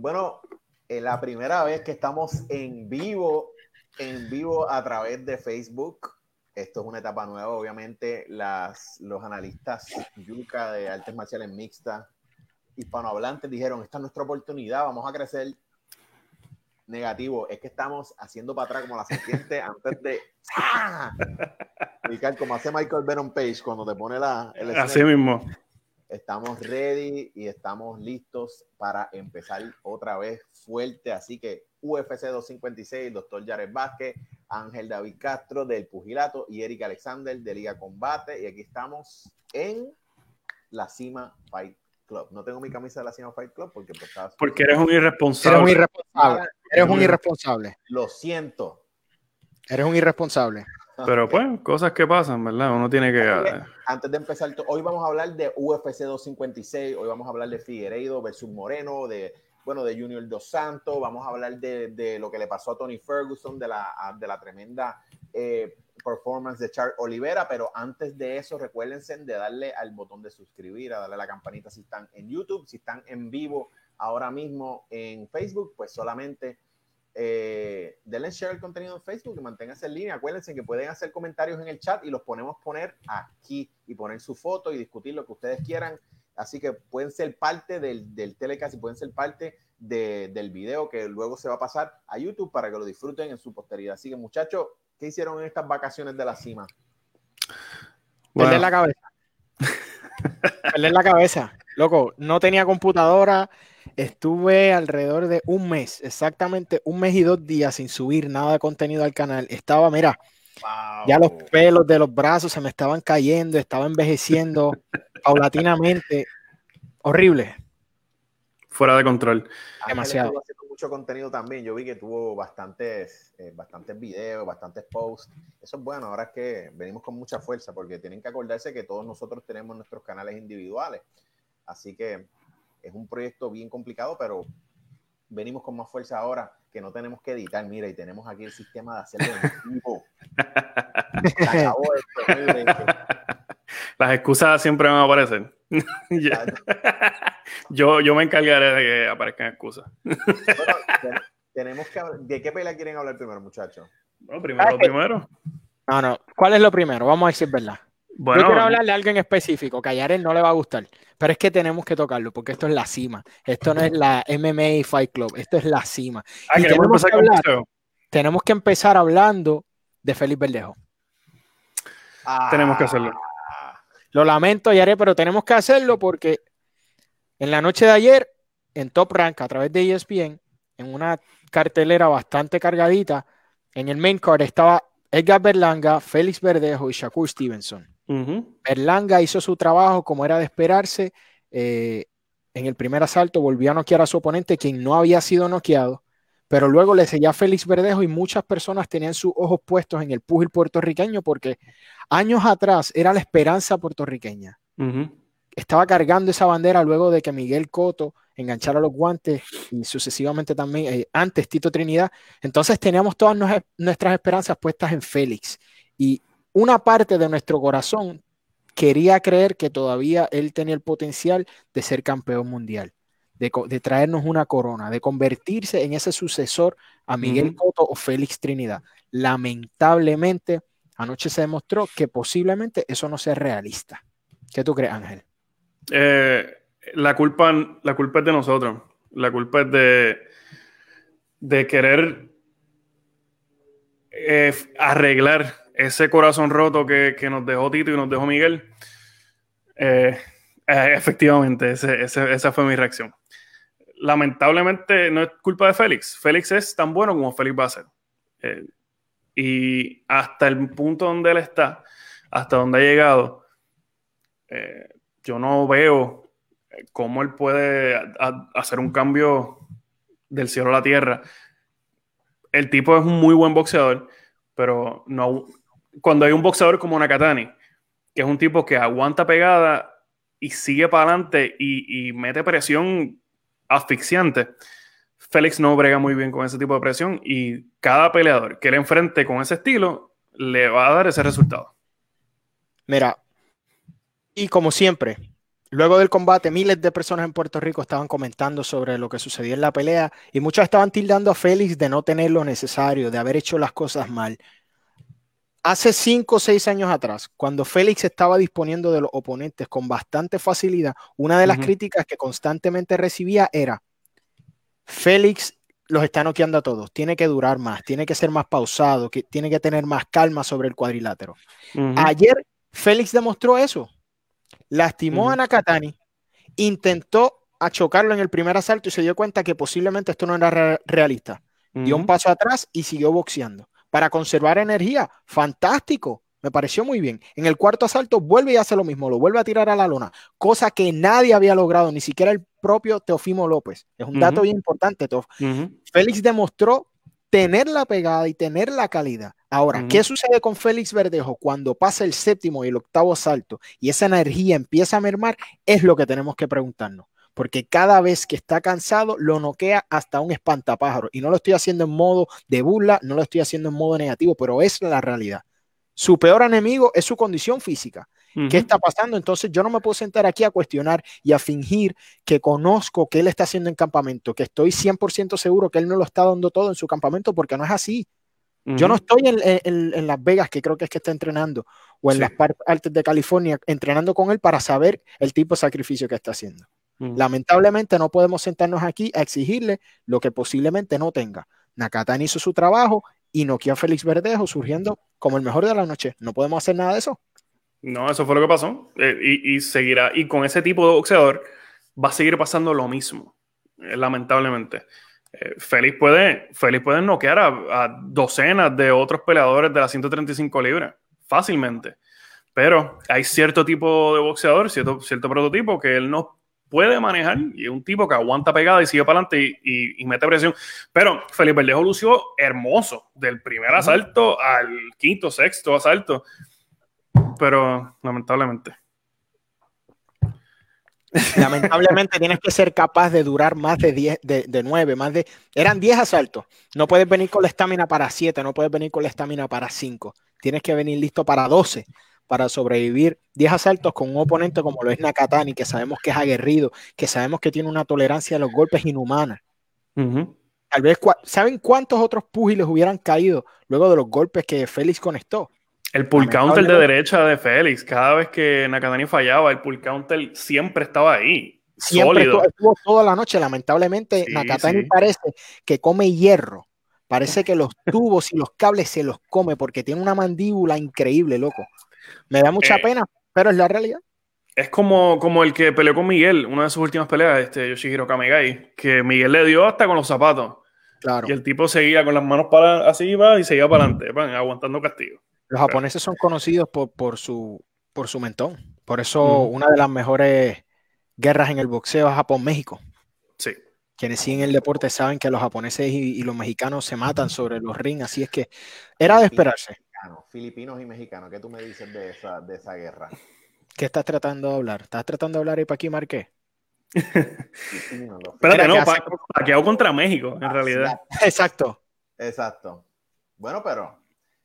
Bueno, la primera vez que estamos en vivo, en vivo a través de Facebook. Esto es una etapa nueva, obviamente. Las, los analistas Yuka de artes marciales mixtas, hispanohablantes, dijeron, esta es nuestra oportunidad, vamos a crecer. Negativo, es que estamos haciendo para atrás como la serpiente antes de... ¡Ah! como hace Michael Venom Page cuando te pone la... Así mismo. Estamos ready y estamos listos para empezar otra vez fuerte. Así que UFC 256, doctor Jared Vázquez, Ángel David Castro del Pugilato y Eric Alexander de Liga Combate. Y aquí estamos en la Cima Fight Club. No tengo mi camisa de la Cima Fight Club porque pues, Porque eres un irresponsable. Eres un irresponsable. Eres un irresponsable. Lo siento. Eres un irresponsable. Pero pues, cosas que pasan, ¿verdad? Uno tiene que... Antes de empezar, hoy vamos a hablar de UFC 256, hoy vamos a hablar de Figueiredo versus Moreno, de, bueno, de Junior Dos Santos, vamos a hablar de, de lo que le pasó a Tony Ferguson, de la, de la tremenda eh, performance de Charles Olivera, pero antes de eso, recuérdense de darle al botón de suscribir, a darle a la campanita si están en YouTube, si están en vivo ahora mismo en Facebook, pues solamente eh, denle share el contenido en Facebook y manténganse en línea. Acuérdense que pueden hacer comentarios en el chat y los ponemos poner aquí y poner su foto y discutir lo que ustedes quieran. Así que pueden ser parte del, del telecast y pueden ser parte del video que luego se va a pasar a YouTube para que lo disfruten en su posteridad. Así que muchachos, ¿qué hicieron en estas vacaciones de la cima? Perder la cabeza. Perder la cabeza. Loco, no tenía computadora, Estuve alrededor de un mes, exactamente un mes y dos días sin subir nada de contenido al canal. Estaba, mira, ya los pelos de los brazos se me estaban cayendo, estaba envejeciendo paulatinamente. Horrible. Fuera de control. Demasiado. haciendo mucho contenido también. Yo vi que tuvo bastantes, eh, bastantes videos, bastantes posts. Eso es bueno. Ahora es que venimos con mucha fuerza porque tienen que acordarse que todos nosotros tenemos nuestros canales individuales. Así que es un proyecto bien complicado, pero venimos con más fuerza ahora que no tenemos que editar. Mira, y tenemos aquí el sistema de hacerlo en vivo. Las excusas siempre van a aparecer. yo, yo me encargaré de que aparezcan excusas. tenemos que, ¿De qué pelea quieren hablar primero, muchachos? Bueno, primero, primero. No, no. ¿Cuál es lo primero? Vamos a decir verdad. Bueno, Yo quiero hablar de algo en específico, que a Yaren no le va a gustar, pero es que tenemos que tocarlo, porque esto es la cima. Esto no es la MMA Fight Club, esto es la cima. Ah, y tenemos, que hablar, tenemos que empezar hablando de Felipe Verdejo. tenemos que hacerlo. Lo lamento, Yare, pero tenemos que hacerlo porque en la noche de ayer, en Top Rank, a través de ESPN, en una cartelera bastante cargadita, en el main card estaba Edgar Berlanga, Félix Verdejo y Shakur Stevenson. Berlanga hizo su trabajo como era de esperarse. Eh, en el primer asalto volvió a noquear a su oponente, quien no había sido noqueado, pero luego le seguía a Félix Verdejo y muchas personas tenían sus ojos puestos en el púgil puertorriqueño porque años atrás era la esperanza puertorriqueña. Estaba cargando esa bandera luego de que Miguel Coto enganchara los guantes y sucesivamente también eh, antes Tito Trinidad. Entonces teníamos todas nuestras esperanzas puestas en Félix. Y una parte de nuestro corazón quería creer que todavía él tenía el potencial de ser campeón mundial, de, traernos una corona, de convertirse en ese sucesor a Miguel Cotto o Félix Trinidad. Lamentablemente, anoche se demostró que posiblemente eso no sea realista. ¿Qué tú crees, Ángel? Eh, la, culpa, la culpa es de nosotros. La culpa es de, de querer eh, arreglar ese corazón roto que, nos dejó Tito y nos dejó Miguel, eh, eh, efectivamente, esa fue mi reacción. Lamentablemente no es culpa de Félix. Félix es tan bueno como Félix va a ser. Eh, y hasta el punto donde él está, hasta donde ha llegado, yo no veo cómo él puede hacer un cambio del cielo a la tierra. El tipo es un muy buen boxeador, pero no, cuando hay un boxeador como Nakatani, que es un tipo que aguanta pegada y sigue para adelante y, mete presión asfixiante, Félix no brega muy bien con ese tipo de presión y cada peleador que le enfrente con ese estilo le va a dar ese resultado. Mira, y como siempre, Luego del combate, miles de personas en Puerto Rico estaban comentando sobre lo que sucedió en la pelea y muchos estaban tildando a Félix de no tener lo necesario, de haber hecho las cosas mal. Hace cinco o seis años atrás, cuando Félix estaba disponiendo de los oponentes con bastante facilidad, una de las críticas que constantemente recibía era, Félix los está noqueando a todos, tiene que durar más, tiene que ser más pausado, que tiene que tener más calma sobre el cuadrilátero. Ayer Félix demostró eso lastimó a Nakatani, intentó a chocarlo en el primer asalto y se dio cuenta que posiblemente esto no era realista. Dio un paso atrás y siguió boxeando. Para conservar energía, fantástico. Me pareció muy bien. En el cuarto asalto vuelve y hace lo mismo, lo vuelve a tirar a la lona, cosa que nadie había logrado, ni siquiera el propio Teofimo López. Es un dato bien importante, Félix demostró tener la pegada y tener la calidad. Ahora, ¿qué sucede con Félix Verdejo cuando pasa el séptimo y el octavo salto y esa energía empieza a mermar? Es lo que tenemos que preguntarnos. Porque cada vez que está cansado, lo noquea hasta un espantapájaro. Y no lo estoy haciendo en modo de burla, no lo estoy haciendo en modo negativo, pero es la realidad. Su peor enemigo es su condición física. ¿Qué está pasando? Entonces yo no me puedo sentar aquí a cuestionar y a fingir que conozco qué él está haciendo en campamento, que estoy 100% seguro que él no lo está dando todo en su campamento porque no es así. Yo no estoy en, Las Vegas, que creo que es que está entrenando, o en las partes de California, entrenando con él para saber el tipo de sacrificio que está haciendo. Lamentablemente no podemos sentarnos aquí a exigirle lo que posiblemente no tenga. Nakatan hizo su trabajo y Nokia Félix Verdejo surgiendo como el mejor de la noche. No podemos hacer nada de eso. No, eso fue lo que pasó. Eh, y, seguirá. Y con ese tipo de boxeador va a seguir pasando lo mismo, eh, lamentablemente. Eh, Félix, puede, Félix puede noquear a, docenas de otros peleadores de las 135 libras, fácilmente. Pero hay cierto tipo de boxeador, cierto, cierto prototipo que él no puede manejar y es un tipo que aguanta pegada y sigue para adelante y, mete presión. Pero Felipe Verdejo lució hermoso del primer asalto al quinto, sexto asalto pero lamentablemente. Lamentablemente tienes que ser capaz de durar más de 10, de, de 9, más de... Eran 10 asaltos. No puedes venir con la estamina para 7, no puedes venir con la estamina para 5. Tienes que venir listo para 12 para sobrevivir 10 asaltos con un oponente como lo es Nakatani, que sabemos que es aguerrido, que sabemos que tiene una tolerancia a los golpes inhumana. Tal vez, ¿saben cuántos otros púgiles hubieran caído luego de los golpes que Félix conectó? El pull counter de derecha de Félix, cada vez que Nakatani fallaba, el pull counter siempre estaba ahí. Siempre estuvo, toda la noche. Lamentablemente, Nakatani parece que come hierro. Parece que los tubos y los cables se los come porque tiene una mandíbula increíble, loco. Me da mucha eh, pena, pero es la realidad. Es como, como el que peleó con Miguel, una de sus últimas peleas, este Yoshihiro Kamegai, que Miguel le dio hasta con los zapatos. Claro. Y el tipo seguía con las manos para así iba y seguía para adelante, aguantando castigo. Los japoneses son conocidos por, por, su, por su mentón. Por eso una de las mejores guerras en el boxeo es Japón-México. Sí. Quienes siguen el deporte saben que los japoneses y, los mexicanos se matan sobre los rings, así es que era de esperarse. Filipinos y mexicanos, ¿qué tú me dices de esa, de esa guerra? ¿Qué estás tratando de hablar? ¿Estás tratando de hablar ahí para aquí, Marqué? Espérate, no, hago contra México, en realidad. Exacto. Exacto. Bueno, pero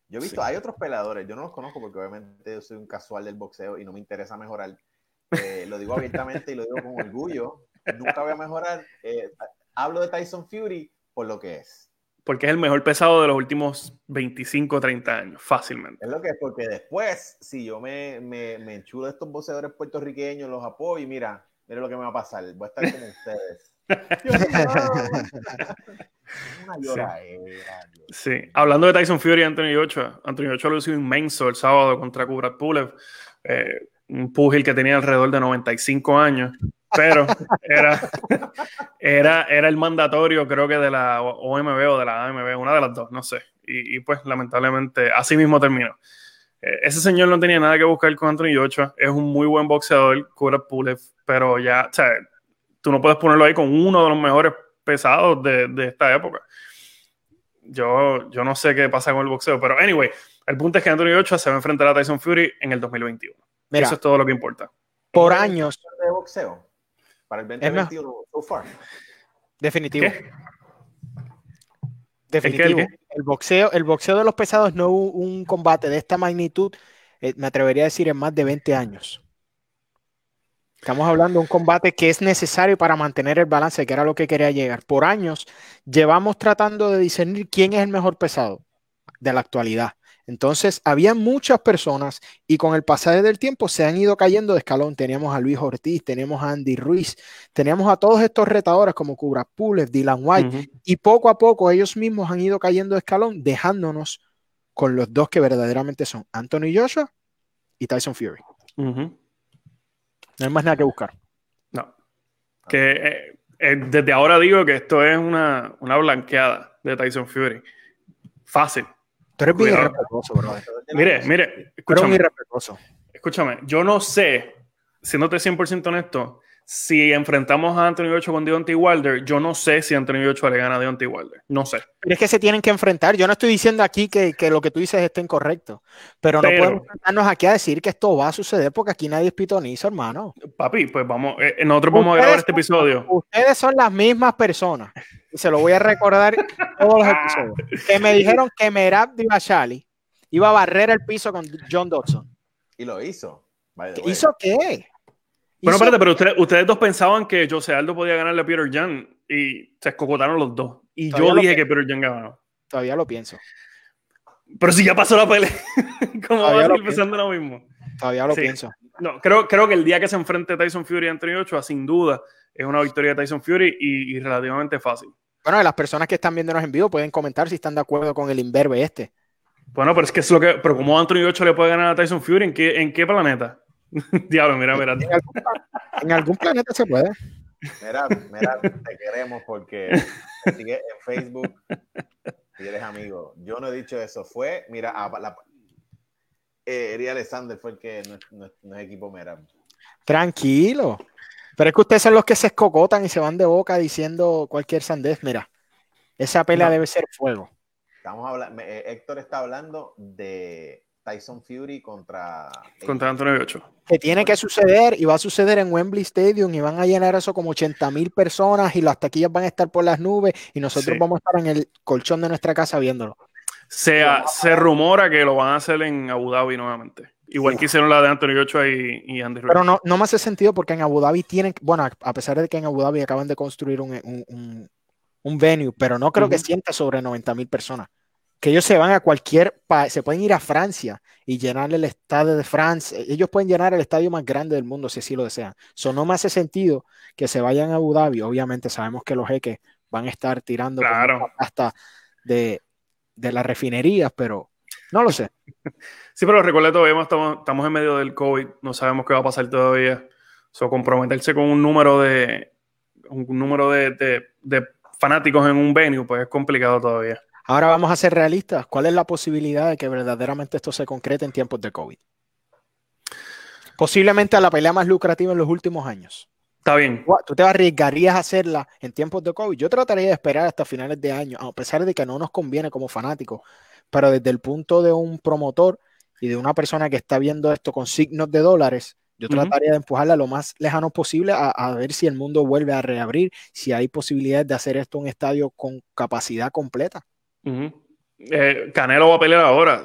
yo he visto, hay otros peleadores, yo no los conozco porque obviamente yo soy un casual del boxeo y no me interesa mejorar. Eh, lo digo abiertamente y lo digo con orgullo. Nunca voy a mejorar. Eh, hablo de Tyson Fury por lo que es. Porque es el mejor pesado de los últimos 25 o 30 años, fácilmente. Es lo que es, porque después, si yo me, me, me enchulo de estos boxeadores puertorriqueños, los apoyo y mira, mira lo que me va a pasar. Voy a estar con ustedes. Sí. hablando de Tyson Fury y Anthony Ochoa, Anthony Ochoa lo hizo inmenso el sábado contra Kubrat Pulev, eh, un pugil que tenía alrededor de 95 años, pero era, era, era el mandatorio, creo que de la OMB o de la AMB, una de las dos, no sé. Y, pues lamentablemente así mismo terminó. Eh, ese señor no tenía nada que buscar con Anthony Ochoa, es un muy buen boxeador, Kubrat Pulev, pero ya, o sea, tú no puedes ponerlo ahí con uno de los mejores pesados de, de esta época. Yo, yo no sé qué pasa con el boxeo, pero anyway, el punto es que Anthony Ochoa se va a enfrentar a Tyson Fury en el 2021. Eso es todo lo que importa. Por años. De boxeo para el 2021 so far. Definitivo. Definitivo. ¿El, boxeo, el boxeo de los pesados no hubo un combate de esta magnitud, eh, me atrevería a decir, en más de 20 años. Estamos hablando de un combate que es necesario para mantener el balance, que era lo que quería llegar. Por años llevamos tratando de discernir quién es el mejor pesado de la actualidad. Entonces, había muchas personas y con el pasar del tiempo se han ido cayendo de escalón. Teníamos a Luis Ortiz, teníamos a Andy Ruiz, teníamos a todos estos retadores como Cubra Pulev, Dylan White, y poco a poco ellos mismos han ido cayendo de escalón, dejándonos con los dos que verdaderamente son Anthony Joshua y Tyson Fury. No hay más nada que buscar. No. Que eh, eh, desde ahora digo que esto es una, una blanqueada de Tyson Fury. Fácil Tú eres bien irrespetuoso, bro. Mire, mire, escúchame. Escúchame, yo no sé, siéndote 100% honesto, si enfrentamos a Anthony Ochoa con Deontay Wilder, yo no sé si Anthony Ochoa le gana a Deontay Wilder. No sé. Pero es que se tienen que enfrentar. Yo no estoy diciendo aquí que, lo que tú dices esté incorrecto. Pero, no podemos enfrentarnos aquí a decir que esto va a suceder porque aquí nadie es pitonizo, hermano. Papi, pues vamos, eh, nosotros vamos a grabar este episodio. Ustedes son las mismas personas se lo voy a recordar todos los episodios, que me dijeron que Merab Divashali iba a barrer el piso con John Dodson. Y lo hizo. ¿Hizo qué? Bueno, espérate, pero ustedes, dos pensaban que José Aldo podía ganarle a Peter Jan y se escocotaron los dos. Y yo dije que Peter Jan ganó. Todavía lo pienso. Pero si ya pasó la pelea, ¿cómo va a pensando lo mismo? Todavía lo pienso. No, creo, creo que el día que se enfrente Tyson Fury y Anthony Ochoa, sin duda, es una victoria de Tyson Fury y relativamente fácil. Bueno, las personas que están viéndonos en vivo pueden comentar si están de acuerdo con el inverbe este. Bueno, pero es que es lo que. Pero ¿cómo Anthony 8 le puede ganar a Tyson Fury? ¿En qué, en qué planeta? Diablo, mira, mira. En algún, planeta se puede. Mira, mira, te queremos porque sigue en Facebook y eres amigo. Yo no he dicho eso. Fue, mira, a la, eh, Eri Alexander fue el que no, es equipo Mera. Tranquilo. Pero es que ustedes son los que se escocotan y se van de boca diciendo cualquier sandez. Mira, esa pelea debe ser fuego. Estamos hablando, eh, Héctor está hablando de Tyson Fury contra... Contra Antonio Ocho. Que tiene que suceder y va a suceder en Wembley Stadium y van a llenar eso como 80 mil personas y las taquillas van a estar por las nubes y nosotros vamos a estar en el colchón de nuestra casa viéndolo. Se, se rumora que lo van a hacer en Abu Dhabi nuevamente. Igual que hicieron la de Anthony Ochoa y, y Andy Pero no, no me hace sentido porque en Abu Dhabi tienen, bueno, a pesar de que en Abu Dhabi acaban de construir un, un, un, venue, pero no creo que sienta sobre 90 mil personas. Que ellos se van a cualquier país, se pueden ir a Francia y llenar el estadio de Francia. Ellos pueden llenar el estadio más grande del mundo si así lo desean. Eso no me hace sentido que se vayan a Abu Dhabi. Obviamente sabemos que los jeques van a estar tirando hasta de, de las refinerías, pero no lo sé. Sí, pero recuerda todavía estamos, estamos en medio del COVID, no sabemos qué va a pasar todavía. So, comprometerse con un número de un número de, fanáticos en un venue, pues es complicado todavía. Ahora vamos a ser realistas. ¿Cuál es la posibilidad de que verdaderamente esto se concrete en tiempos de COVID? Posiblemente a la pelea más lucrativa en los últimos años. Está bien. ¿Tú te arriesgarías a hacerla en tiempos de COVID? Yo trataría de esperar hasta finales de año, a pesar de que no nos conviene como fanáticos, pero desde el punto de un promotor y de una persona que está viendo esto con signos de dólares, yo trataría de empujarla lo más lejano posible a, ver si el mundo vuelve a reabrir, si hay posibilidades de hacer esto un estadio con capacidad completa. Eh, Canelo va a pelear ahora,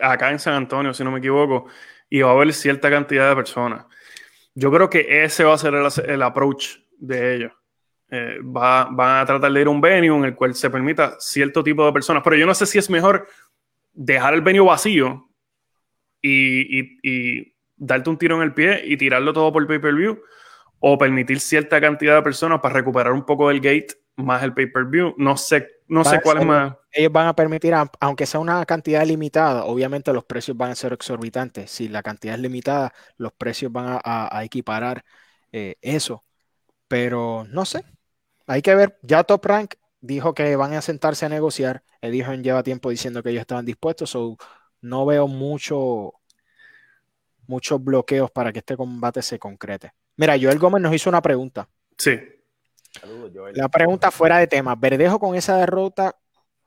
acá en San Antonio, si no me equivoco, y va a haber cierta cantidad de personas. Yo creo que ese va a ser el, approach de ellos. Eh, va, van a tratar de ir a un venue en el cual se permita cierto tipo de personas, pero yo no sé si es mejor dejar el venue vacío y, darte un tiro en el pie y tirarlo todo por pay-per-view o permitir cierta cantidad de personas para recuperar un poco del gate más el pay-per-view. No sé, no sé cuál es más. Ellos van a permitir, aunque sea una cantidad limitada, obviamente los precios van a ser exorbitantes. Si la cantidad es limitada, los precios van a, equiparar eh, eso. Pero no sé, hay que ver. Ya Top Rank dijo que van a sentarse a negociar. dijo lleva tiempo diciendo que ellos estaban dispuestos. So, no veo mucho, muchos bloqueos para que este combate se concrete. Mira, Joel Gómez nos hizo una pregunta. Sí. La pregunta fuera de tema. Verdejo con esa derrota,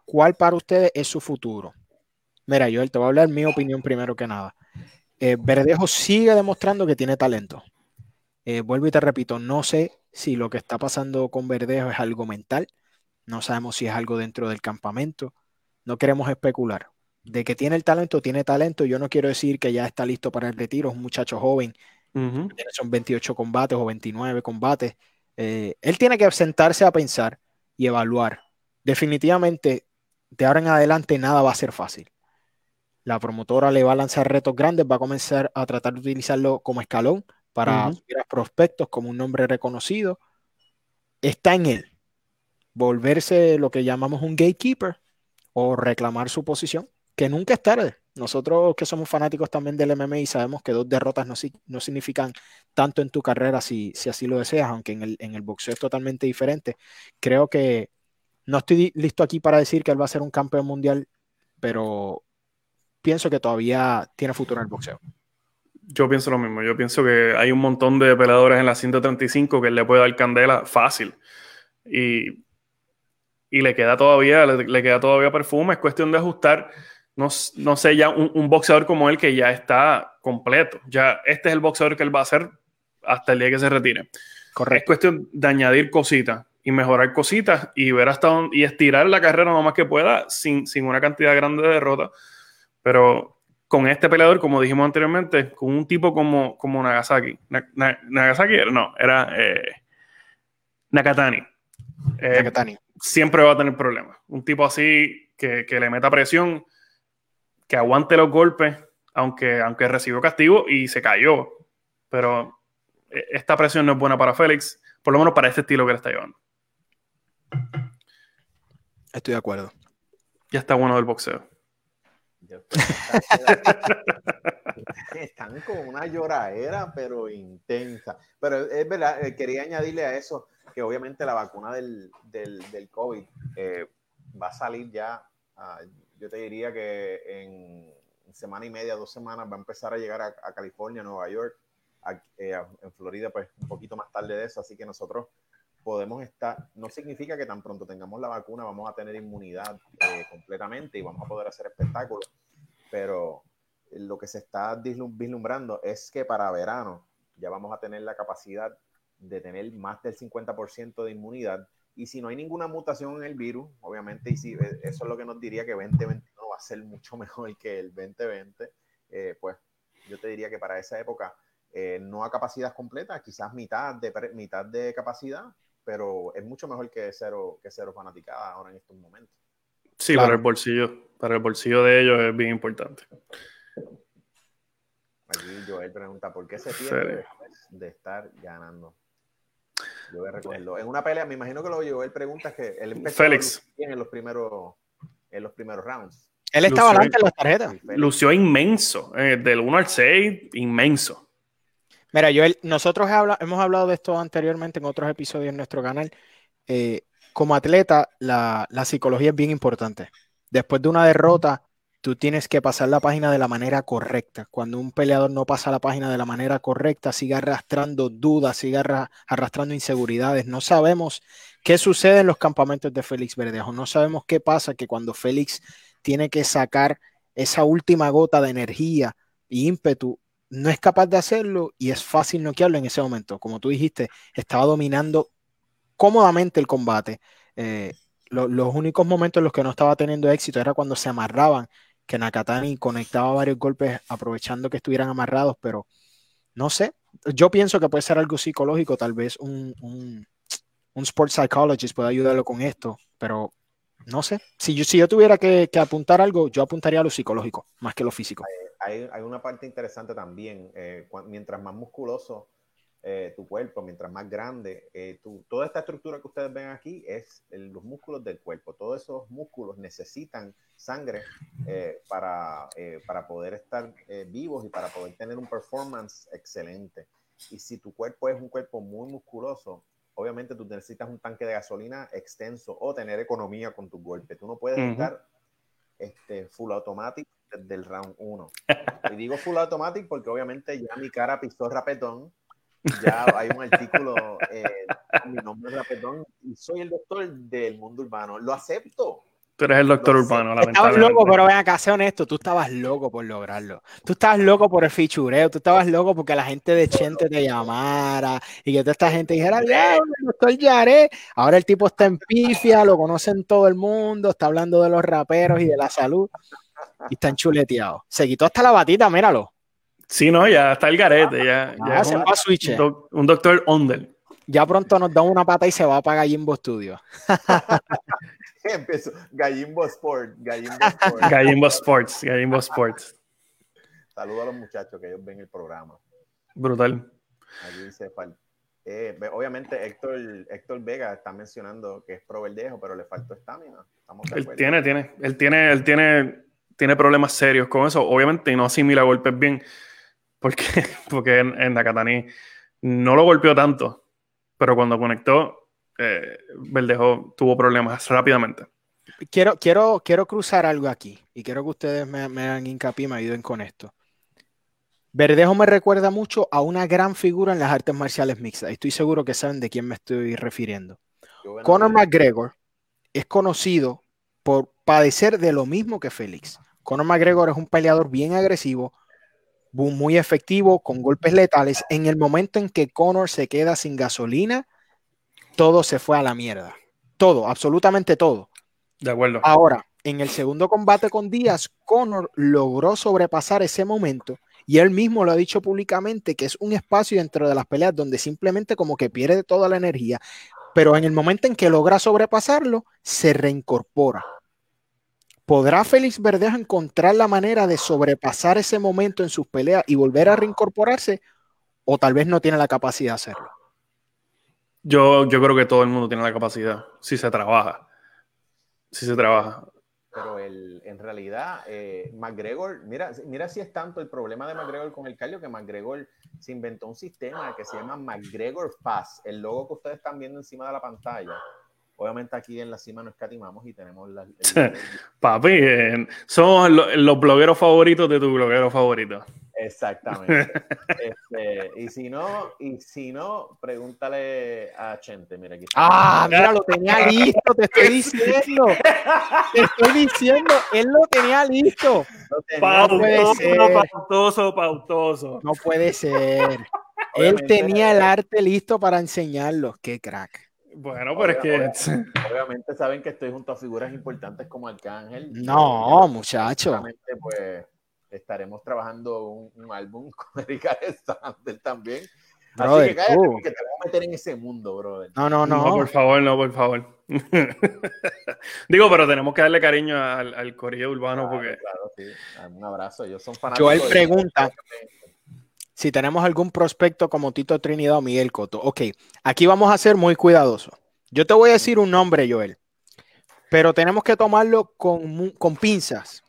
¿cuál para ustedes es su futuro? Mira, Joel, te voy a hablar mi opinión primero que nada. Eh, Verdejo sigue demostrando que tiene talento. Eh, vuelvo y te repito, no sé si lo que está pasando con Verdejo es algo mental. No sabemos si es algo dentro del campamento. No queremos especular de que tiene el talento, tiene talento. Yo no quiero decir que ya está listo para el retiro, es un muchacho joven son 28 combates o 29 combates. Eh, él tiene que sentarse a pensar y evaluar. Definitivamente, de ahora en adelante nada va a ser fácil. La promotora le va a lanzar retos grandes, va a comenzar a tratar de utilizarlo como escalón para prospectos como un nombre reconocido. Está en él volverse lo que llamamos un gatekeeper o reclamar su posición, que nunca es tarde. Nosotros que somos fanáticos también del MMA sabemos que dos derrotas no, no significan tanto en tu carrera si, si así lo deseas, aunque en el, en el boxeo es totalmente diferente. Creo que no estoy listo aquí para decir que él va a ser un campeón mundial, pero pienso que todavía tiene futuro en el boxeo. Yo pienso lo mismo. Yo pienso que hay un montón de peleadores en la 135 que le puede dar candela fácil. Y, y le queda todavía, le, queda todavía perfume. Es cuestión de ajustar. No, no sé, ya un, boxeador como él que ya está completo. Ya este es el boxeador que él va a hacer hasta el día que se retire. Correcto. Es cuestión de añadir cositas y mejorar cositas y ver hasta dónde, y estirar la carrera lo más que pueda sin, sin una cantidad grande de derrotas. Pero con este peleador, como dijimos anteriormente, con un tipo como, como Nagasaki. Nagasaki no, era eh, Nakatani. Eh, Nakatani. Siempre va a tener problemas. Un tipo así que, que, le meta presión, que aguante los golpes, aunque, aunque recibió castigo y se cayó. Pero eh, esta presión no es buena para Félix, por lo menos para este estilo que le está llevando. Estoy de acuerdo. Ya está bueno del boxeo. Están con una lloradera, pero intensa. Pero es verdad, eh, quería añadirle a eso que obviamente la vacuna del, del, COVID eh, va a salir ya, ah, yo te diría que en semana y media, dos semanas, va a empezar a llegar a, California, Nueva York, eh, en Florida, pues un poquito más tarde de eso. Así que nosotros podemos estar, no significa que tan pronto tengamos la vacuna vamos a tener inmunidad eh, completamente y vamos a poder hacer espectáculos, pero lo que se está vislumbrando es que para verano ya vamos a tener la capacidad de tener más del 50% de inmunidad y si no hay ninguna mutación en el virus, obviamente, y si eh, eso es lo que nos diría que 2021 va a ser mucho mejor que el 2020, eh, pues yo te diría que para esa época no a capacidad completa, quizás mitad de, mitad de capacidad, pero es mucho mejor que cero, que cero fanaticada ahora en estos momentos. Sí, para el bolsillo, para el bolsillo de ellos es bien importante. Aquí Joel pregunta, ¿por qué se pierde de estar ganando? Yo recuerdo. En una pelea, me imagino que lo Joel pregunta es que él empezó Félix. en los primeros, en los primeros rounds. Él estaba adelante en las tarjetas. Lució inmenso, eh, del 1 al 6, inmenso. Mira, Joel, nosotros hemos hablado de esto anteriormente en otros episodios en nuestro canal. Eh, como atleta, la, psicología es bien importante. Después de una derrota, tú tienes que pasar la página de la manera correcta. Cuando un peleador no pasa la página de la manera correcta, sigue arrastrando dudas, sigue arrastrando inseguridades. No sabemos qué sucede en los campamentos de Félix Verdejo. No sabemos qué pasa que cuando Félix tiene que sacar esa última gota de energía e ímpetu, no es capaz de hacerlo y es fácil noquearlo en ese momento. Como tú dijiste, estaba dominando cómodamente el combate. Eh, los únicos momentos en los que no estaba teniendo éxito era cuando se amarraban, que Nakatani conectaba varios golpes aprovechando que estuvieran amarrados, pero no sé. Yo pienso que puede ser algo psicológico, tal vez un, un, un sports psychologist puede ayudarlo con esto, pero no sé. Si yo, si yo tuviera que, que apuntar algo, yo apuntaría a lo psicológico más que lo físico hay, una parte interesante también. Eh, mientras más musculoso eh, tu cuerpo, mientras más grande, eh, toda esta estructura que ustedes ven aquí es los músculos del cuerpo. Todos esos músculos necesitan sangre para, para poder estar vivos y para poder tener un performance excelente. Y si tu cuerpo es un cuerpo muy musculoso, obviamente tú necesitas un tanque de gasolina extenso o tener economía con tu golpe. Tú no puedes estar este, full automatic del round 1. Y digo full automatic porque obviamente ya mi cara pisó rapetón. Ya hay un artículo eh, mi nombre es rapetón y soy el doctor del mundo urbano. Lo acepto. Tú eres el doctor urbano, Estabas loco, pero ven acá, sé honesto, tú estabas loco por lograrlo. Tú estabas loco por el fichureo, tú estabas loco porque la gente de Chente te llamara y que toda esta gente dijera, el doctor Yaré. Ahora el tipo está en pifia, lo conocen todo el mundo, está hablando de los raperos y de la salud y están chuleteados. Se quitó hasta la batita, míralo. Sí, no, ya está el garete. Ya, Ah, ya se un, va a switch. un doc- un doctor Ondel. Ya pronto nos da una pata y se va para Gallimbo Studio. Empezó Gallimbo Sport, Gallimbo Sport. Gallimbo Sports. Gallimbo Sports. Saludos a los muchachos que ellos ven el programa. Brutal. Aquí dice eh, obviamente Héctor, Héctor Vega está mencionando que es pro verdejo, pero le faltó estamina. Él tiene, tiene, él tiene, él tiene, tiene problemas serios con eso, obviamente, y no asimila golpes bien, porque, porque en, en Nakatani no lo golpeó tanto, pero cuando conectó, eh, Verdejo tuvo problemas rápidamente. Quiero, quiero, quiero cruzar algo aquí y quiero que ustedes me, me hagan hincapié y me ayuden con esto. Verdejo me recuerda mucho a una gran figura en las artes marciales mixtas. y Estoy seguro que saben de quién me estoy refiriendo. Bueno. Conor McGregor es conocido por padecer de lo mismo que Félix. Conor McGregor es un peleador bien agresivo, muy efectivo, con golpes letales. En el momento en que Conor se queda sin gasolina, todo se fue a la mierda. Todo, absolutamente todo. De acuerdo. Ahora, en el segundo combate con Díaz, Conor logró sobrepasar ese momento y él mismo lo ha dicho públicamente que es un espacio dentro de las peleas donde simplemente como que pierde toda la energía, pero en el momento en que logra sobrepasarlo, se reincorpora. ¿Podrá Félix Verdejo encontrar la manera de sobrepasar ese momento en sus peleas y volver a reincorporarse? O tal vez no tiene la capacidad de hacerlo. Yo, yo creo que todo el mundo tiene la capacidad, si se trabaja. Si se trabaja. Pero el, en realidad, eh, McGregor, mira, mira si es tanto el problema de McGregor con el cardio que McGregor se inventó un sistema que se llama McGregor Fast, el logo que ustedes están viendo encima de la pantalla. Obviamente aquí en la cima no escatimamos y tenemos la, el- Papi, eh, somos lo- los blogueros favoritos de tu bloguero favorito. Exactamente. Este, y si no, y si no, pregúntale a Chente, mira aquí. está. Ah, mira, lo tenía listo, te estoy diciendo. Te estoy diciendo, él lo tenía listo. Lo tenía puede Pautoso, ser. pautoso, pautoso. No puede ser. Él tenía el arte listo para enseñarlo. Qué crack. Bueno, pero es que Obviamente saben que estoy junto a figuras importantes como Arcángel. No, muchacho. Seguramente, pues estaremos trabajando un, un álbum con Erika Sander también. Brother, Así que cállate, porque te voy a meter en ese mundo, brother. No, no, no. no. por favor, no, por favor. Digo, pero tenemos que darle cariño al, al corillo urbano Claro, porque claro, sí. Un abrazo. Ellos son fanáticos. Joel de- pregunta si tenemos algún prospecto como Tito Trinidad o Miguel Coto. Ok, aquí vamos a ser muy cuidadosos. Yo te voy a decir un nombre, Joel, pero tenemos que tomarlo con, con pinzas.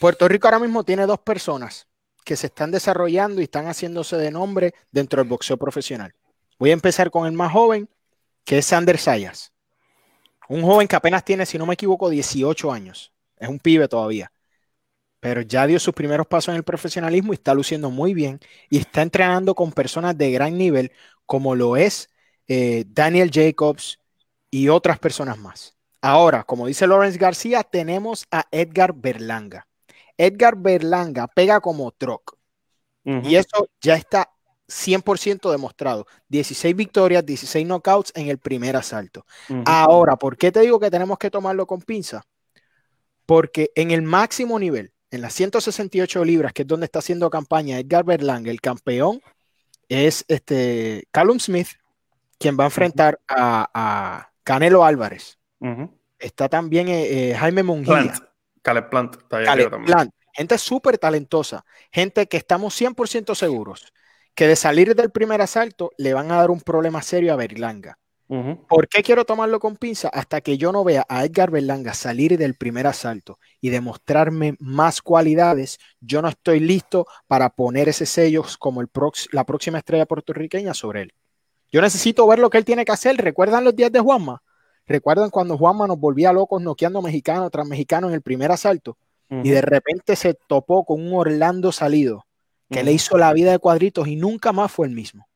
Puerto Rico ahora mismo tiene dos personas que se están desarrollando y están haciéndose de nombre dentro del boxeo profesional. Voy a empezar con el más joven, que es Sander Sayas. Un joven que apenas tiene, si no me equivoco, 18 años. Es un pibe todavía. Pero ya dio sus primeros pasos en el profesionalismo y está luciendo muy bien y está entrenando con personas de gran nivel, como lo es eh, Daniel Jacobs y otras personas más. Ahora, como dice Lawrence García, tenemos a Edgar Berlanga. Edgar Berlanga pega como troc. Y eso ya está 100% demostrado. 16 victorias, 16 knockouts en el primer asalto. Ahora, ¿por qué te digo que tenemos que tomarlo con pinza? Porque en el máximo nivel, en las 168 libras, que es donde está haciendo campaña Edgar Berlanga, el campeón es este Callum Smith, quien va a enfrentar a, a Canelo Álvarez. Está también eh, eh, Jaime Munguía. Plant. Caleb Plant. Está ahí Caleb. Plant, gente súper talentosa, gente que estamos 100% seguros que de salir del primer asalto le van a dar un problema serio a Berlanga. ¿Por qué quiero tomarlo con pinza? Hasta que yo no vea a Edgar Berlanga salir del primer asalto y demostrarme más cualidades, yo no estoy listo para poner ese sello como el prox- la próxima estrella puertorriqueña sobre él. Yo necesito ver lo que él tiene que hacer. ¿Recuerdan los días de Juanma? ¿Recuerdan cuando Juanma nos volvía locos noqueando mexicano tras mexicano en el primer asalto? Y de repente se topó con un Orlando salido que le hizo la vida de cuadritos y nunca más fue el mismo.